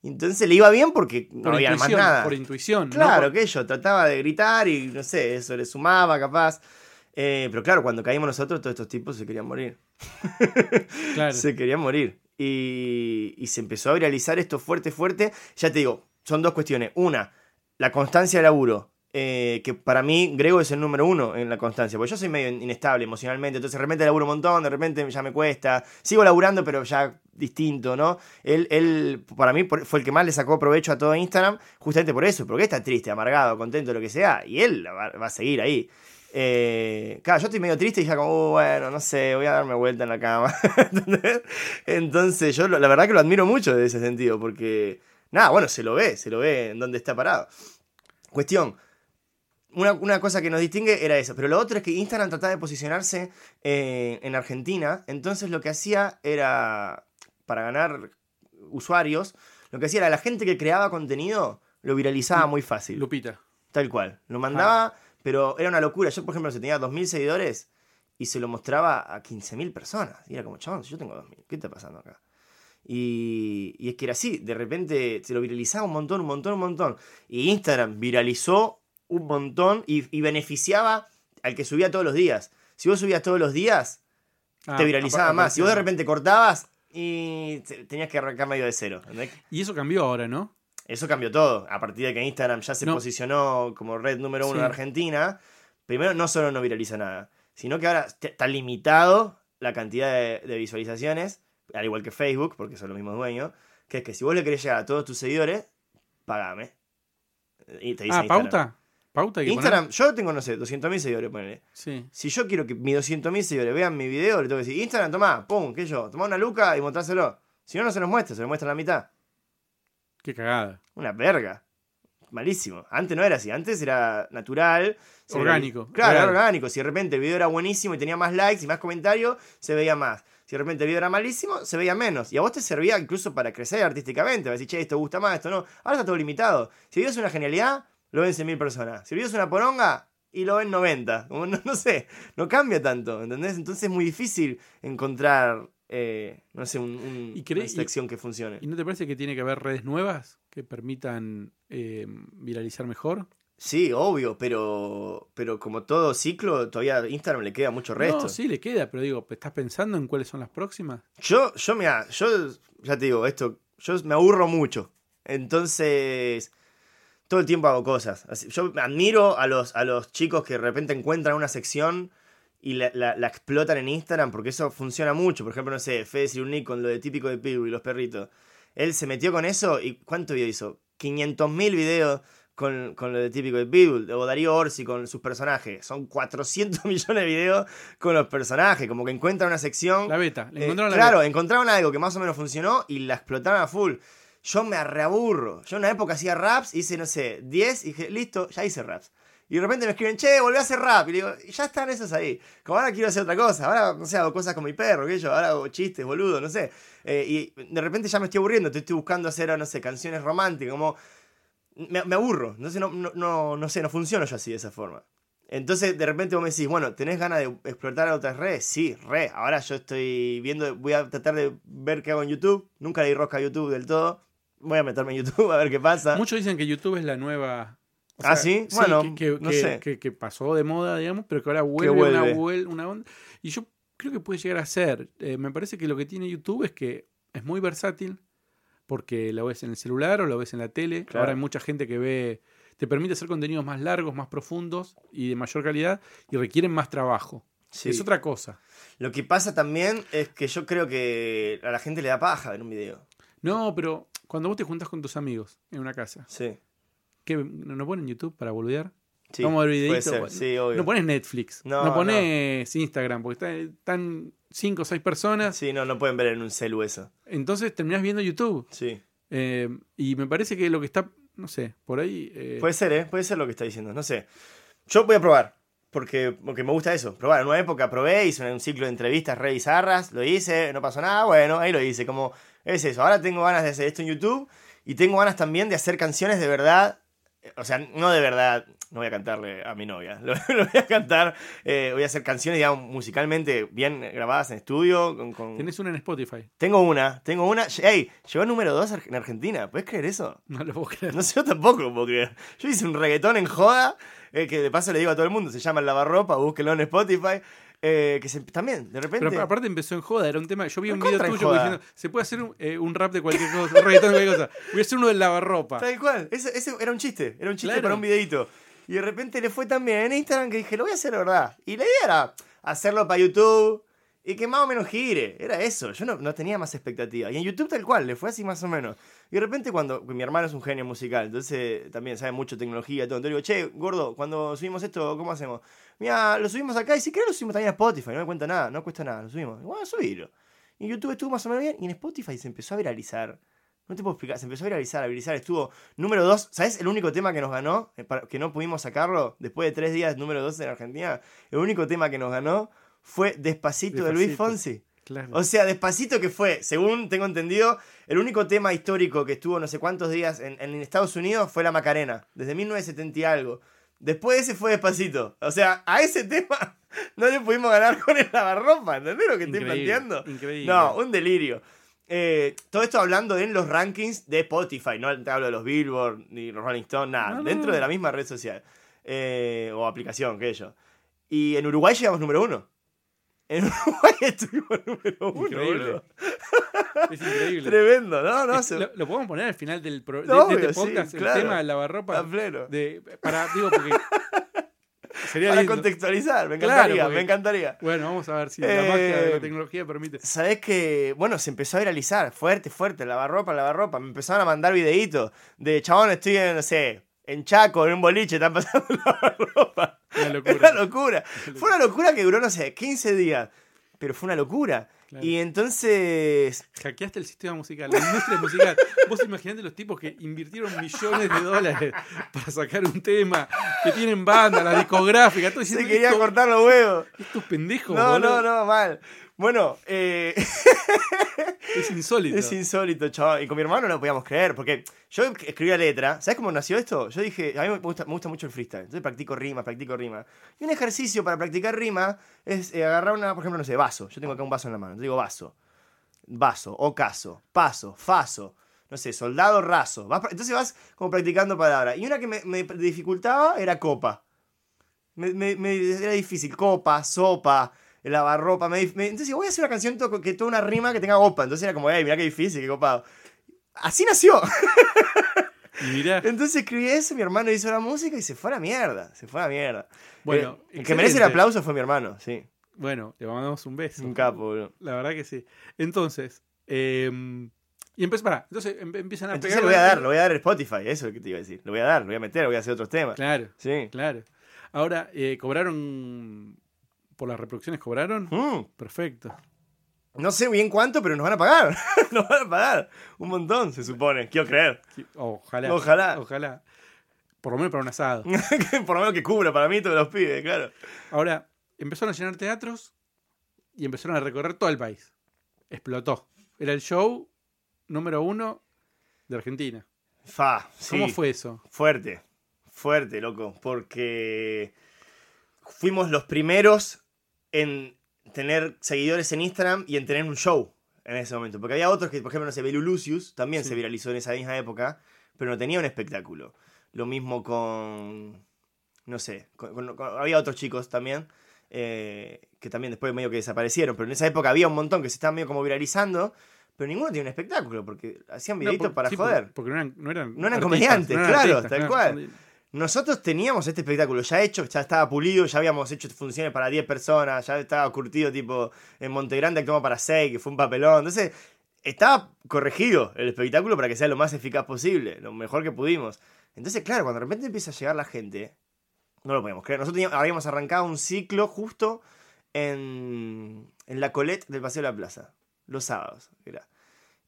y entonces le iba bien porque no por había más nada. por intuición. ¿no? Claro, que yo trataba de gritar y no sé, eso le sumaba capaz. Eh, pero claro, cuando caímos nosotros, todos estos tipos se querían morir. claro. Se querían morir. Y, se empezó a viralizar esto fuerte, fuerte. Ya te digo, son dos cuestiones. Una, la constancia de laburo. eh, que para mí Grego es el número uno en la constancia, porque yo soy medio inestable emocionalmente, entonces de repente laburo un montón, de repente ya me cuesta, sigo laburando pero ya distinto, ¿no? Él, él para mí fue el que más le sacó provecho a todo Instagram, justamente por eso, porque está triste, amargado, contento, lo que sea, y él va a seguir ahí. Eh, claro, yo estoy medio triste y ya como, "Uh, bueno, no sé, voy a darme vuelta en la cama. Entonces yo la verdad que lo admiro mucho en ese sentido, porque, nada, bueno, se lo ve, se lo ve en donde está parado. Cuestión, una, una cosa que nos distingue era eso, pero lo otro es que Instagram trataba de posicionarse eh, en Argentina, entonces lo que hacía era, para ganar usuarios, lo que hacía era la gente que creaba contenido lo viralizaba muy fácil. Lupita. Tal cual. Lo mandaba, pero era una locura. Yo, por ejemplo, si tenía 2.000 seguidores y se lo mostraba a 15.000 personas. Y era como, chabón, yo tengo 2.000, ¿qué está pasando acá? Y, y es que era así, de repente se lo viralizaba un montón, un montón, un montón. Y Instagram viralizó un montón y, y beneficiaba al que subía todos los días. Si vos subías todos los días, Ah, te viralizaba más. Si vos de repente cortabas y te- tenías que arrancar medio de cero. Y eso cambió ahora, ¿no? Eso cambió todo. A partir de que Instagram ya se No. posicionó como red número uno Sí. en Argentina, primero no solo no viraliza nada, sino que ahora está limitado la cantidad de, de visualizaciones, al igual que Facebook, porque son los mismos dueños, que es que si vos le querés llegar a todos tus seguidores, pagame. Y te dice Ah, Instagram. pauta. Pauta que Instagram, yo tengo, no sé, 200.000 seguidores, ponele. Sí. Si yo quiero que mis 200.000 seguidores vean mi video, le tengo que decir, Instagram, tomá, pum, qué yo, tomá una luca y mostráselo. Si no, no se los muestra, se los muestra la mitad. Qué cagada. Una verga. Malísimo. Antes no era así. Antes era natural. Orgánico, veía- Claro, era orgánico. Si de repente el video era buenísimo y tenía más likes y más comentarios, se veía más. Si de repente el video era malísimo, se veía menos. Y a vos te servía incluso para crecer artísticamente. A decir, che, esto gusta más, esto no. Ahora está todo limitado. Si el video es una genialidad, lo ven 100.000 personas. Si el video es una poronga, y lo ven 90. Como no, no sé, no cambia tanto, ¿entendés? Entonces es muy difícil encontrar, eh, no sé, un, un- ¿Y cree- una sección que funcione. ¿Y no te parece que tiene que haber redes nuevas que permitan eh, viralizar mejor? Sí, obvio, pero, pero como todo ciclo, todavía a Instagram le queda mucho resto. No, sí le queda, pero digo, ¿estás pensando en cuáles son las próximas? Yo, yo, mira, yo ya te digo, esto, yo me aburro mucho. Entonces, todo el tiempo hago cosas. Yo admiro a los, a los chicos que de repente encuentran una sección y la, la- la explotan en Instagram, porque eso funciona mucho. Por ejemplo, no sé, Fede Cirulnik con lo de típico de Pitbull y los perritos. Él se metió con eso y ¿cuánto video hizo? 500.000 videos con, con lo de típico de Pitbull. O Darío Orsi con sus personajes. Son 400 millones de videos con los personajes. Como que encuentran una sección. La beta. Eh, encontraron la claro, beta. encontraron algo que más o menos funcionó y la explotaron a full. Yo me reaburro. Yo en una época hacía raps, hice, no sé, 10 y dije, listo, ya hice raps. Y de repente me escriben, che, volví a hacer rap. Y digo, "Y ya están esos ahí. Como ahora quiero hacer otra cosa. Ahora, no sé, hago cosas con mi perro, que yo. Ahora hago chistes, boludo, no sé. Eh, y de repente ya me estoy aburriendo. Te estoy buscando hacer, no sé, canciones románticas. Como. Me, aburro. Entonces no, no, no, no sé, no funciono yo así de esa forma. Entonces, de repente vos me decís, bueno, ¿tenés ganas de explotar otras redes? Sí, re. Ahora yo estoy viendo, voy a tratar de ver qué hago en YouTube. Nunca le di rosca a YouTube del todo. Voy a meterme en YouTube a ver qué pasa. Muchos dicen que YouTube es la nueva. O ¿Ah, sí? Bueno, que, que- no que- sé. que- que pasó de moda, digamos, pero que ahora vuelve, vuelve. Una, vuel- una onda. Y yo creo que puede llegar a ser. Eh, me parece que lo que tiene YouTube es que es muy versátil, porque lo ves en el celular o lo ves en la tele. Claro. Ahora hay mucha gente que ve. Te permite hacer contenidos más largos, más profundos y de mayor calidad y requieren más trabajo. Sí. Es otra cosa. Lo que pasa también es que yo creo que a la gente le da paja ver un video. No, pero cuando vos te juntas con tus amigos en una casa, Sí. ¿Qué, ¿no ponen YouTube para boludear? sí Vamos a ver puede videitos. ser, bueno, Sí, obvio. No pones Netflix, No, no, pones Instagram, porque está- están cinco o seis personas. Sí, no, no pueden ver en un celu eso. Entonces terminás viendo YouTube. Sí. Eh, y me parece que lo que está, no sé, por ahí. eh, Puede ser, ¿eh? Puede ser lo que está diciendo. No sé. Yo voy a probar. Porque, porque me gusta eso. Probar. En una época probé, hice un ciclo de entrevistas re bizarras. Lo hice, no pasó nada. Bueno, ahí lo hice. Como es eso. Ahora tengo ganas de hacer esto en YouTube. Y tengo ganas también de hacer canciones de verdad. O sea, no de verdad. No voy a cantarle a mi novia. Lo, lo voy a cantar. eh, voy a hacer canciones, digamos, musicalmente bien grabadas en estudio. Con, con- tenés una en Spotify. Tengo una. Tengo una. ¡Ey! Llegó número 2 en Argentina. ¿Puedes creer eso? No lo puedo creer. No sé, yo tampoco lo puedo creer. Yo hice un reggaetón en joda, eh, que de paso le digo a todo el mundo, se llama El Lavarropa, búsquenlo en Spotify. Eh, que se- también, de repente. Pero aparte empezó en joda, era un tema. Yo vi un video tuyo diciendo, se puede hacer un, eh, un rap de cualquier cosa, un reggaetón de cualquier cosa. Voy a hacer uno del lavarropa. Tal cual. Ese, ese era un chiste. Era un chiste Claro. para un videito. Y de repente le fue tan bien en Instagram que dije, lo voy a hacer de verdad. Y la idea era hacerlo para YouTube y que más o menos gire. Era eso. Yo no, no tenía más expectativa. Y en YouTube tal cual, le fue así más o menos. Y de repente cuando... Mi hermano es un genio musical, entonces también sabe mucho tecnología y todo. Entonces digo, che, gordo, cuando subimos esto, ¿cómo hacemos? Mira, lo subimos acá y si querés lo subimos también a Spotify. No me cuenta nada, no cuesta nada. Lo subimos. Bueno, subilo. Y en YouTube estuvo más o menos bien. Y en Spotify se empezó a viralizar. No te puedo explicar, se empezó a viralizar, a viralizar. Estuvo número 2. ¿Sabes el único tema que nos ganó? eh, Que no pudimos sacarlo después de tres días, número 2 en Argentina. El único tema que nos ganó fue Despacito, de Luis Despacito. Fonsi. Claro. O sea, Despacito que fue, según tengo entendido, el único tema histórico que estuvo no sé cuántos días en, en Estados Unidos fue la Macarena, desde 1970 y algo. Después de ese fue Despacito. O sea, a ese tema no le pudimos ganar con el lavarropa, ¿entendés lo que estoy Increíble, planteando? increíble. No, un delirio. Eh, todo esto hablando en los rankings de Spotify, no te hablo de los Billboard ni los Rolling Stones, nada, No, no, dentro no. de la misma red social eh, o aplicación que ellos. Y en Uruguay llegamos número uno. En Uruguay estuvimos número uno. Increíble. Es increíble. Tremendo, ¿no? no Es- se- lo, lo podemos poner al final del pro- de, Obvio, de este sí, el claro. tema del lavarropa. De, para, digo, porque. Sería Para lindo. contextualizar, me Claro, encantaría, porque- me encantaría. Bueno, vamos a ver si la Eh, magia de la tecnología permite. Sabés que, bueno, se empezó a viralizar fuerte, fuerte, lavarropa, lavarropa. Me empezaron a mandar videitos de chabón, estoy en, no sé, en Chaco, en un boliche, están pasando lavarropa. Una Una locura. locura. Fue una locura que duró, no sé, 15 días. Pero fue una locura. Claro. Y entonces. Hackeaste el sistema musical, la industria musical. Vos imaginate los tipos que invirtieron millones de dólares para sacar un tema, que tienen banda, la discográfica, todo Se diciendo quería "Esto- cortar los huevos. estos pendejos, No, boludo". no, no, mal. Bueno, eh, Es insólito. es insólito, chaval. Y con mi hermano no lo podíamos creer, porque yo escribí la letra. ¿Sabes cómo nació esto? Yo dije, a mí me gusta, me gusta mucho el freestyle. Entonces practico rima, practico rima. Y un ejercicio para practicar rima es eh, agarrar una, por ejemplo, no sé, vaso. Yo tengo acá un vaso en la mano. Yo digo vaso. Vaso, ocaso, paso, faso. No sé, soldado raso. Vas entonces vas como practicando palabras. Y una que me, me dificultaba era copa. Me, me- me- era difícil. Copa, sopa, lavarropa. Me, me- entonces voy a hacer una canción to- que toda una rima que tenga copa. Entonces era como, hey, mira qué difícil, qué copado. Así nació. Mirá, Entonces escribí eso, mi hermano hizo la música y se fue a la mierda. Se fue a la mierda. Bueno, Eh, el que merece el aplauso fue mi hermano, sí. bueno, le mandamos un beso. Un capo, boludo. La verdad que sí. Entonces, eh, y empezó, pará, entonces em- empiezan a Entonces pegar le voy a dar, le voy a dar el Spotify, eso es lo que te iba a decir. Lo voy a dar, lo voy a meter, voy a hacer otros temas. Claro, Sí. claro. Ahora, eh, ¿cobraron por las reproducciones? ¿Cobraron? Mm, Perfecto. no sé bien cuánto, pero nos van a pagar. nos van a pagar. Un montón, se supone. Quiero creer. Ojalá. Ojalá. Ojalá. Por lo menos para un asado. Por lo menos que cubra para mí todos los pibes, claro. Ahora, empezaron a llenar teatros y empezaron a recorrer todo el país. Explotó. Era el show número uno de Argentina. Fa, sí. ¿Cómo fue eso? Fuerte, fuerte, loco, porque fuimos los primeros en tener seguidores en Instagram y en tener un show en ese momento. Porque había otros que, por ejemplo, no sé, Belu Lucius también Sí. se viralizó en esa misma época, pero no tenía un espectáculo. Lo mismo con, no sé, con- con- con- había otros chicos también. eh, que también después medio que desaparecieron, pero en esa época había un montón que se estaban medio como viralizando, pero ninguno tenía un espectáculo, porque hacían videitos por- para sí, joder. por- Porque no eran, no eran, No eran comediantes, no eran claro, artistas, tal cual. Nosotros teníamos este espectáculo ya hecho, ya estaba pulido, ya habíamos hecho funciones para 10 personas, ya estaba curtido, tipo, en Montegrande actuamos para 6, que fue un papelón. Entonces, estaba corregido el espectáculo para que sea lo más eficaz posible, lo mejor que pudimos. Entonces, claro, cuando de repente empieza a llegar la gente, no lo podíamos creer. Nosotros habíamos arrancado un ciclo justo en, en la Colette del Paseo de la Plaza, los sábados, era.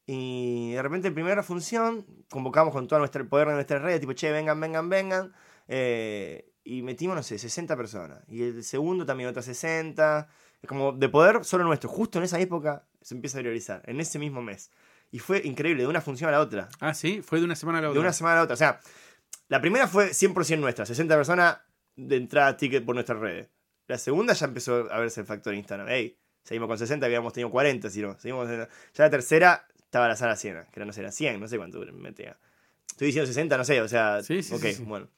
Y de repente, en primera función, convocamos con todo nuestro el poder de nuestras redes, tipo, che, vengan, vengan, vengan. eh, y metimos, no sé, 60 personas. Y el segundo también otras 60. Es como de poder solo nuestro. Justo en esa época se empieza a viralizar, en ese mismo mes. Y fue increíble, de una función a la otra. Ah, sí, fue de una semana a la De otra. una semana a la otra. O sea, la primera fue 100% nuestra, 60 personas de entrada ticket por nuestras redes. La segunda ya empezó a verse el factor Instagram. Ey, seguimos con 60, habíamos tenido 40, si no. Seguimos con 60. Ya la tercera estaba la sala llena, que era, no sé, era 100, no sé cuánto metía. Estoy diciendo 60, no sé, o sea, Sí, sí, ok, sí, sí. bueno.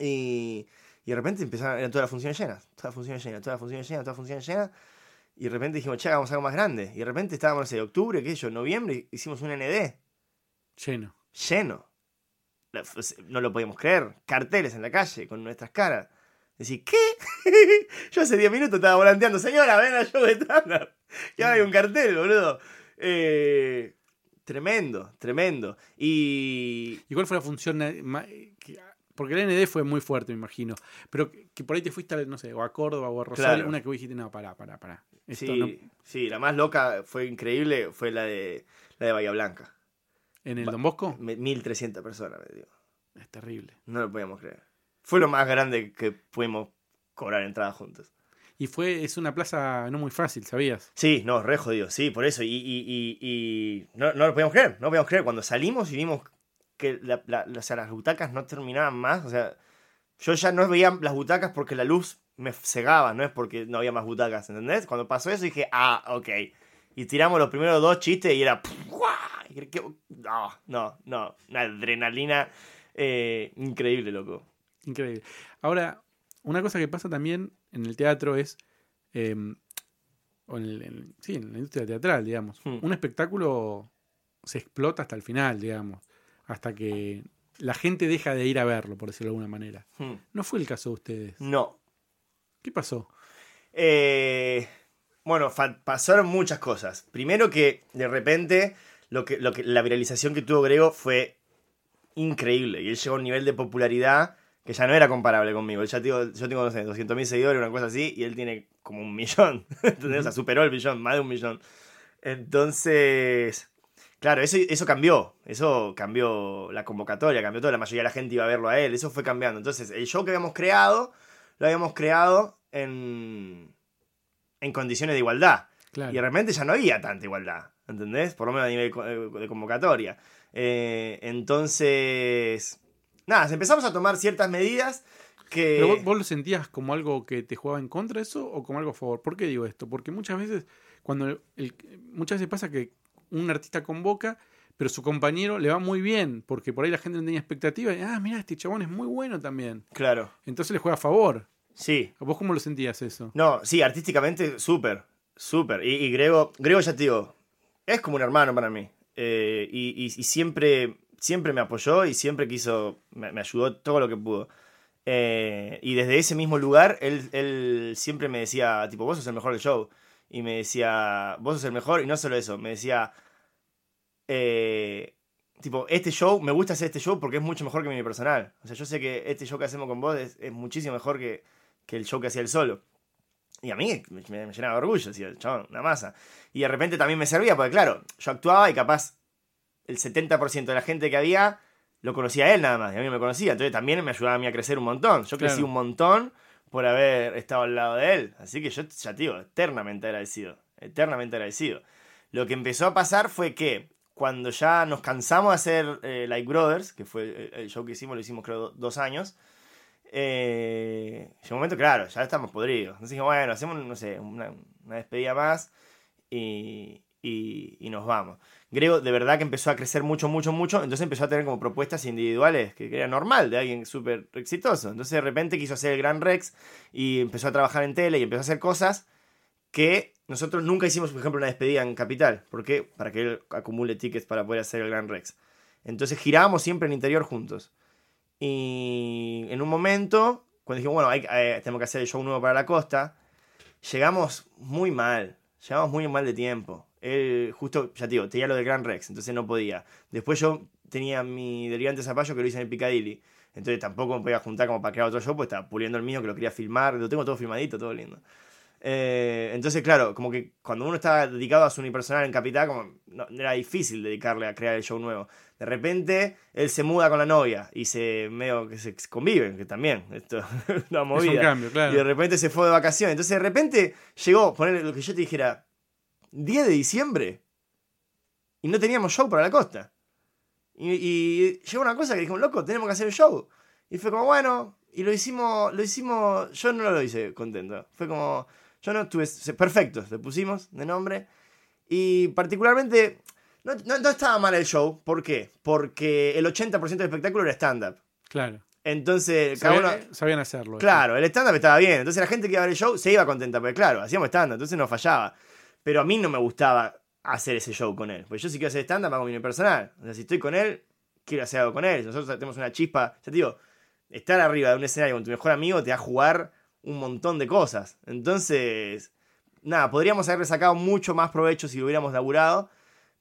Y, Y de repente empezaron, eran todas las funciones llenas, todas las funciones llenas, todas las funciones llenas, todas las funciones llenas. Y de repente dijimos, che, hagamos algo más grande. Y de repente estábamos, no sé, octubre, qué sé yo, noviembre, hicimos un ND Lleno. lleno. No lo podíamos creer. Carteles en la calle con nuestras caras. Decir, ¿qué? Yo hace 10 minutos estaba volanteando, señora, ven al show de stand Y ahora hay un cartel, boludo. Eh, tremendo, tremendo. Y. ¿Y cuál fue la función? eh, que- Porque el ND fue muy fuerte, me imagino. Pero que, por ahí te fuiste, a, no sé, o a Córdoba o a Rosario, Claro. una que vos dijiste, no, pará, pará, pará. Esto Sí, no- sí, la más loca fue increíble, fue la de, la de Bahía Blanca. ¿En el Ba- Don Bosco? Me- 1300 personas, me digo. Es terrible. No lo podíamos creer. Fue lo más grande que pudimos cobrar entradas juntos. Y fue, es una plaza no muy fácil, ¿sabías? Sí, no, re jodido, sí, por eso. Y, y, y, y no, no lo podíamos creer, no lo podíamos creer. Cuando salimos y vimos que la- la- la- o sea, las butacas no terminaban más, o sea, yo ya no veía las butacas porque la luz me cegaba, no es porque no había más butacas, ¿entendés? Cuando pasó eso dije, ah, ok. Y tiramos los primeros dos chistes y era... No, no, no, una adrenalina eh, increíble, loco. Increíble. Ahora, una cosa que pasa también en el teatro es. eh, o en, el- en- sí, en la industria teatral, digamos. Hmm. Un espectáculo se explota hasta el final, digamos. Hasta que la gente deja de ir a verlo, por decirlo de alguna manera. Hmm. No fue el caso de ustedes. No, ¿Qué pasó? Eh, bueno, pasaron muchas cosas. Primero que de repente lo que, lo que, la viralización que tuvo Grego fue increíble. Y él llegó a un nivel de popularidad que ya no era comparable conmigo. Ya digo, yo tengo, no sé, 200.000 seguidores, una cosa así, y él tiene como un millón. ¿Entendés? O sea, superó el millón, más de un millón. Entonces, claro, eso, eso cambió. Eso cambió la convocatoria, cambió todo. La mayoría de la gente iba a verlo a él. Eso fue cambiando. Entonces, el show que habíamos creado, lo habíamos creado en, en condiciones de igualdad. Claro. Y de repente ya no había tanta igualdad, ¿entendés? Por lo menos a nivel eh, de convocatoria. Eh, entonces, nada, empezamos a tomar ciertas medidas que... ¿Pero vos, vos lo sentías como algo que te jugaba en contra de eso o como algo a favor? ¿Por qué digo esto? Porque muchas veces, cuando el- el- muchas veces pasa que un artista convoca, pero su compañero le va muy bien, porque por ahí la gente no tenía expectativa. Y, ah, mira, este chabón es muy bueno también. Claro, Entonces le juega a favor. sí. ¿A vos cómo lo sentías eso? No, sí, artísticamente súper, súper. Y, y Grego, Grego ya te digo, es como un hermano para mí. Eh, y, y- y siempre, siempre me apoyó y siempre quiso, me, ayudó todo lo que pudo. Eh, y desde ese mismo lugar, él, siempre me decía, tipo, vos sos el mejor del show. Y me decía, vos sos el mejor. Y no solo eso, me decía, eh, tipo, este show, me gusta hacer este show porque es mucho mejor que mi personal. O sea, yo sé que este show que hacemos con vos es, es muchísimo mejor que, que el show que hacía él solo. Y a mí me, me llenaba de orgullo, decía, chabón, una masa. Y de repente también me servía, porque claro, yo actuaba y capaz el 70% de la gente que había lo conocía a él nada más, y a mí no me conocía. Entonces también me ayudaba a mí a crecer un montón. Yo crecí Claro. un montón por haber estado al lado de él. Así que yo ya te digo, eternamente agradecido. Eternamente agradecido. Lo que empezó a pasar fue que cuando ya nos cansamos de hacer eh, Like Brothers, que fue el, el show que hicimos, lo hicimos creo do- dos años, eh, llegó un momento, claro, ya estamos podridos. Entonces dijimos, bueno, hacemos, no sé, una, una despedida más y, y- y nos vamos. Grego de verdad que empezó a crecer mucho, mucho, mucho, entonces empezó a tener como propuestas individuales, que era normal de alguien súper exitoso. Entonces de repente quiso hacer el Gran Rex y empezó a trabajar en tele y empezó a hacer cosas que nosotros nunca hicimos, por ejemplo, una despedida en Capital. ¿Por qué? Para que él acumule tickets para poder hacer el Gran Rex. Entonces girábamos siempre en interior juntos. Y en un momento, cuando dijimos, bueno, hay, eh, tenemos que hacer el show nuevo para la costa, llegamos muy mal. Llegamos muy mal de tiempo. Él, justo, ya te digo, tenía lo del Gran Rex, entonces no podía. Después yo tenía mi delirante zapallo que lo hice en el Piccadilly. Entonces tampoco me podía juntar como para crear otro show, pues estaba puliendo el mío que lo quería filmar. Lo tengo todo filmadito, todo lindo. Eh, entonces, claro, como que cuando uno está dedicado a su unipersonal en Capital, como no- era difícil dedicarle a crear el show nuevo. De repente, él se muda con la novia y se medio que se conviven, que también, esto es una Es movida. un cambio, claro. Y de repente se fue de vacaciones. Entonces, de repente llegó, poner lo que yo te dijera, 10 de diciembre y no teníamos show para la costa. Y, y llegó una cosa que dijimos, loco, tenemos que hacer el show. Y fue como, bueno, y lo hicimos, lo hicimos, yo no lo hice contento. Fue como, yo no estuve, se- perfecto, le pusimos de nombre. Y particularmente, no, no- no estaba mal el show. ¿Por qué? Porque el 80% del espectáculo era stand-up. Claro. Entonces, cada uno... Sabían, sabían hacerlo. Claro, el stand-up estaba bien. Entonces la gente que iba a ver el show se iba contenta, porque claro, hacíamos stand-up, entonces no fallaba. Pero a mí no me gustaba hacer ese show con él. Pues yo si quiero hacer stand-up hago mi personal. O sea, si estoy con él, quiero hacer algo con él. Nosotros tenemos una chispa. Ya te digo, estar arriba de un escenario con tu mejor amigo te va a jugar un montón de cosas. Entonces, nada, podríamos haberle sacado mucho más provecho si lo hubiéramos laburado,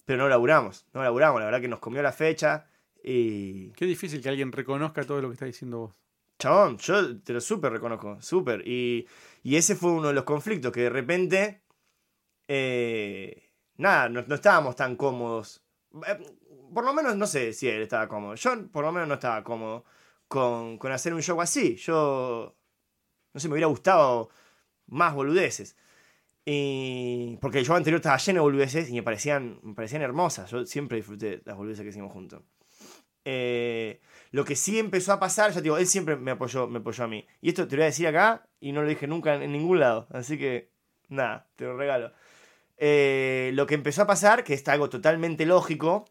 pero no laburamos. No laburamos, la verdad que nos comió la fecha. Y. Qué difícil que alguien reconozca todo lo que está diciendo vos. Chabón, yo te lo súper reconozco, súper. Y, y ese fue uno de los conflictos que de repente. Eh, nada, no, no estábamos tan cómodos. Eh, Por lo menos no sé si él estaba cómodo. Yo por lo menos no estaba cómodo con, con hacer un show así. Yo. No sé, me hubiera gustado más boludeces. Y. Porque el show anterior estaba lleno de boludeces y me parecían, me parecían hermosas. Yo siempre disfruté las boludeces que hicimos juntos. Eh, lo que sí empezó a pasar, ya digo, él siempre me apoyó, me apoyó a mí. Y esto te lo voy a decir acá y no lo dije nunca en ningún lado. Así que, nada, te lo regalo. Eh, lo que empezó a pasar, que es algo totalmente lógico,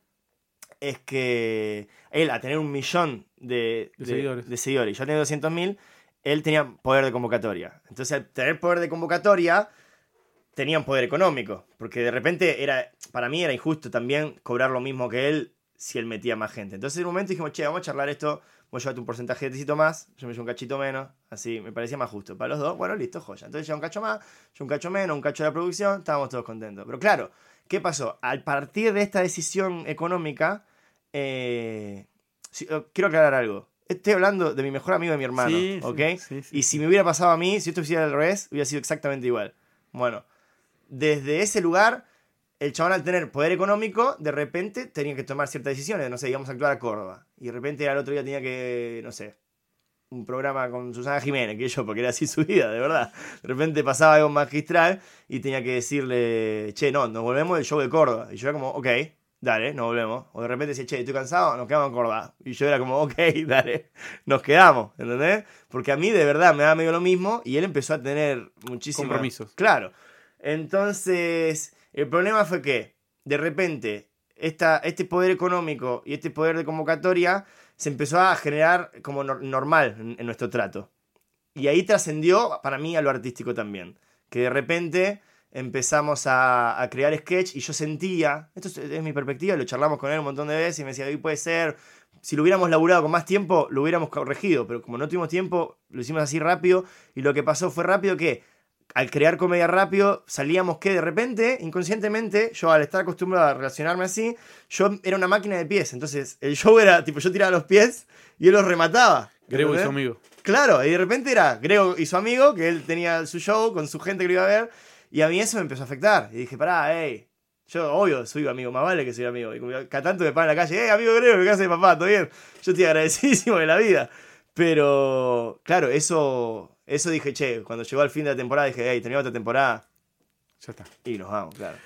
es que él, a tener un millón de, De seguidores. de seguidores y yo tenía 200.000, él tenía poder de convocatoria. Entonces, al tener poder de convocatoria, tenían poder económico. Porque de repente era, para mí era injusto también cobrar lo mismo que él si él metía más gente. Entonces en un momento dijimos, che, vamos a charlar esto, vos llevate un porcentaje de tecito más, yo me llevo un cachito menos, así me parecía más justo. Para los dos, bueno, listo, joya. Entonces lleva un cacho más, yo un cacho menos, un cacho de la producción, estábamos todos contentos. Pero claro, ¿qué pasó? Al partir de esta decisión económica, eh, eh, quiero aclarar algo. Estoy hablando de mi mejor amigo y mi hermano, Sí, sí, ¿ok? sí, sí. Y si me hubiera pasado a mí, si esto hubiera al revés, hubiera sido exactamente igual. Bueno, desde ese lugar, el chabón al tener poder económico, de repente tenía que tomar ciertas decisiones. No sé, íbamos a actuar a Córdoba. Y de repente al otro día tenía que, no sé, un programa con Susana Jiménez, que yo, porque era así su vida, de verdad. De repente pasaba algo magistral y tenía que decirle, che, no, nos volvemos del show de Córdoba. Y yo era como, ok, dale, nos volvemos. O de repente decía, che, estoy cansado, nos quedamos en Córdoba. Y yo era como, ok, dale, nos quedamos, ¿entendés? Porque a mí de verdad me da medio lo mismo y él empezó a tener muchísimos Compromisos. Claro. Entonces, el problema fue que, de repente, este poder económico y este poder de convocatoria se empezó a generar como nor- normal en, nuestro trato. Y ahí trascendió para mí a lo artístico también. Que de repente empezamos a, a crear sketch y yo sentía, esto es, es mi perspectiva, lo charlamos con él un montón de veces y me decía, hoy puede ser, si lo hubiéramos laburado con más tiempo, lo hubiéramos corregido, pero como no tuvimos tiempo, lo hicimos así rápido y lo que pasó fue rápido que al crear comedia rápido salíamos que de repente, inconscientemente, yo al estar acostumbrado a relacionarme así, yo era una máquina de pies, entonces el show era tipo yo tiraba los pies y él los remataba. Grego y su amigo. Claro, y de repente era Grego y su amigo, que él tenía su show con su gente que lo iba a ver, y a mí eso me empezó a afectar. Y dije, pará, hey, yo obvio soy amigo, más vale que soy amigo. Y cada tanto me paran en la calle, hey, amigo Grego, ¿qué haces, papá? ¿Todo bien? Yo estoy agradecidísimo de la vida. Pero, claro, eso, eso dije, che, cuando llegó al fin de la temporada dije, hey, terminamos otra temporada Ya está. y nos vamos, claro.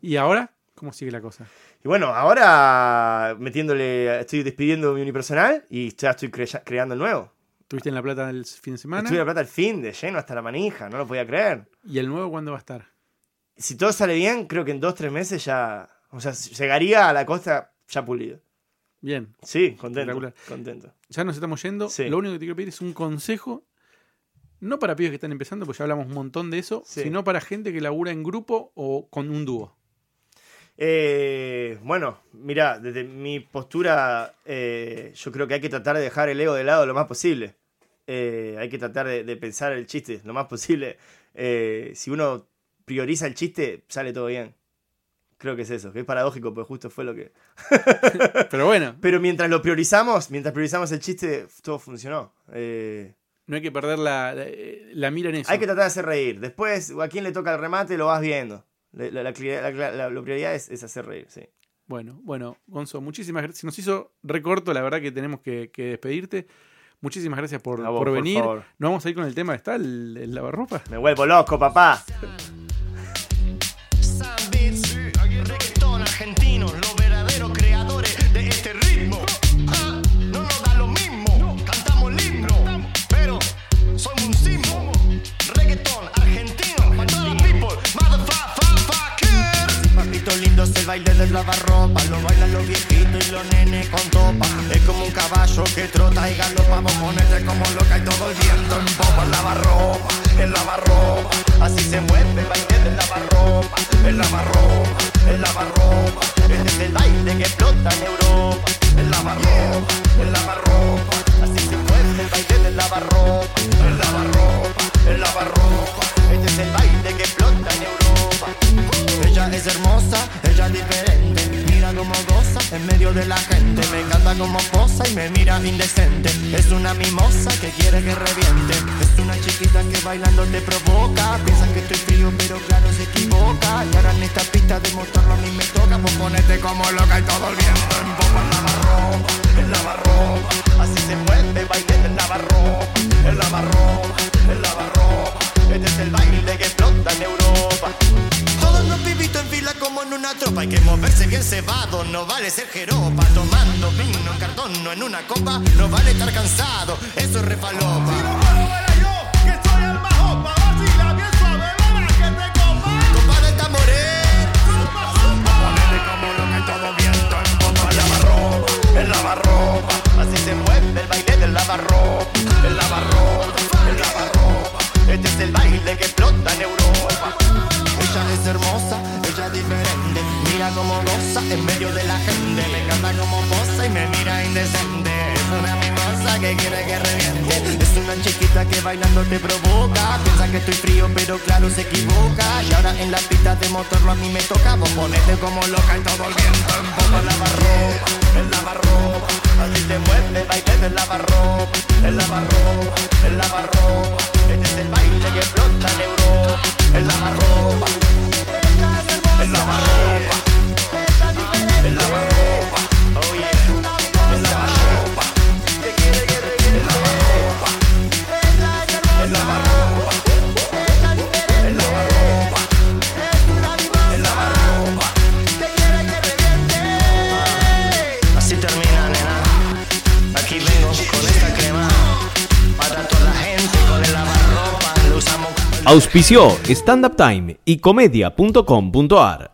¿Y ahora? ¿Cómo sigue la cosa? Y bueno, ahora metiéndole, estoy despidiendo mi unipersonal y ya estoy cre- creando el nuevo. ¿Tuviste en La Plata el fin de semana? Estuve la plata al fin de lleno hasta la manija, no lo podía creer. ¿Y el nuevo cuándo va a estar? si todo sale bien, creo que en dos, tres meses ya. O sea, llegaría a la costa ya pulido. Bien. Sí, contento. Contento. Ya nos estamos yendo. Sí. Lo único que te quiero pedir es un consejo. No para pibes que están empezando, porque ya hablamos un montón de eso, Sí. sino para gente que labura en grupo o con un dúo. Eh, bueno, mira, desde mi postura, eh, yo creo que hay que tratar de dejar el ego de lado lo más posible. Eh, hay que tratar de, de pensar el chiste lo más posible. Si uno prioriza el chiste, sale todo bien. Creo que es eso, que es paradójico, pero justo fue lo que. Pero bueno, Pero mientras lo priorizamos, mientras priorizamos el chiste, todo funcionó. Eh, no hay que perder la, la, la mira en eso. Hay que tratar de hacer reír. Después, a quién le toca el remate, lo vas viendo. La, la- la cli- la- la- la- la prioridad es, es hacer reír, sí. Bueno, bueno, Gonzo, muchísimas gracias. Se nos hizo recorto, la verdad que tenemos que, que despedirte. Muchísimas gracias por, vos, por por venir. favor. Nos vamos a ir con el tema, ¿está? El, el lavarropa. Me vuelvo loco, papá. El baile del lavarropa, lo bailan los viejitos y los nenes con topa. Es como un caballo que trota traiga los pavos, ponete como loca y todo el viento en popa. El lavarropa, el lavarropa, así se mueve el baile del lavarropa. El lavarropa, el lavarropa, este es el baile que explota en Europa. El lavarropa, el lavarropa, así se mueve el baile del lavarropa. El lavarropa, el lavarropa, este es el baile que explota en Europa. Ella es hermosa, ella es diferente. Mira como goza en medio de la gente. Me encanta como posa y me mira indecente. Es una mimosa que quiere que reviente. Es una chiquita que bailando te provoca. Piensa que estoy frío, pero claro se equivoca. Y ahora en esta pista de motor a mí me toca. Pues ponete como loca y todo el viento en popa. El lavarropa, el. Así se mueve el baile del lavarropa. El lavarropa, bien cebado, no vale ser jeropa. Tomando vino en cartón, no en una copa No vale estar cansado, eso es refalopa. Copa. De tamborero Ponete como loca y todo viento en popa El lavarropa, el lavarropa. Así se mueve el baile del lavarropa El lavarropa, el lavarropa. Este es el baile que explota en Europa. Ella es hermosa. Como goza en medio de la gente. Me encanta como posa y me mira indecente. Es una mimosa que quiere que reviente. Es una chiquita que bailando te provoca. Piensa que estoy frío, pero claro se equivoca. Y ahora en la pista de motor a mí me toca. Vos ponete como loca y todo el viento en popa. Lavarropa, el lavarropa. Así te mueve baile del lavarropa. El lavarropa, el lavarropa. Este es el baile que explota en Europa. El lavarropa. El lavarropa. Auspició Stand Up Time y comedia.com.ar.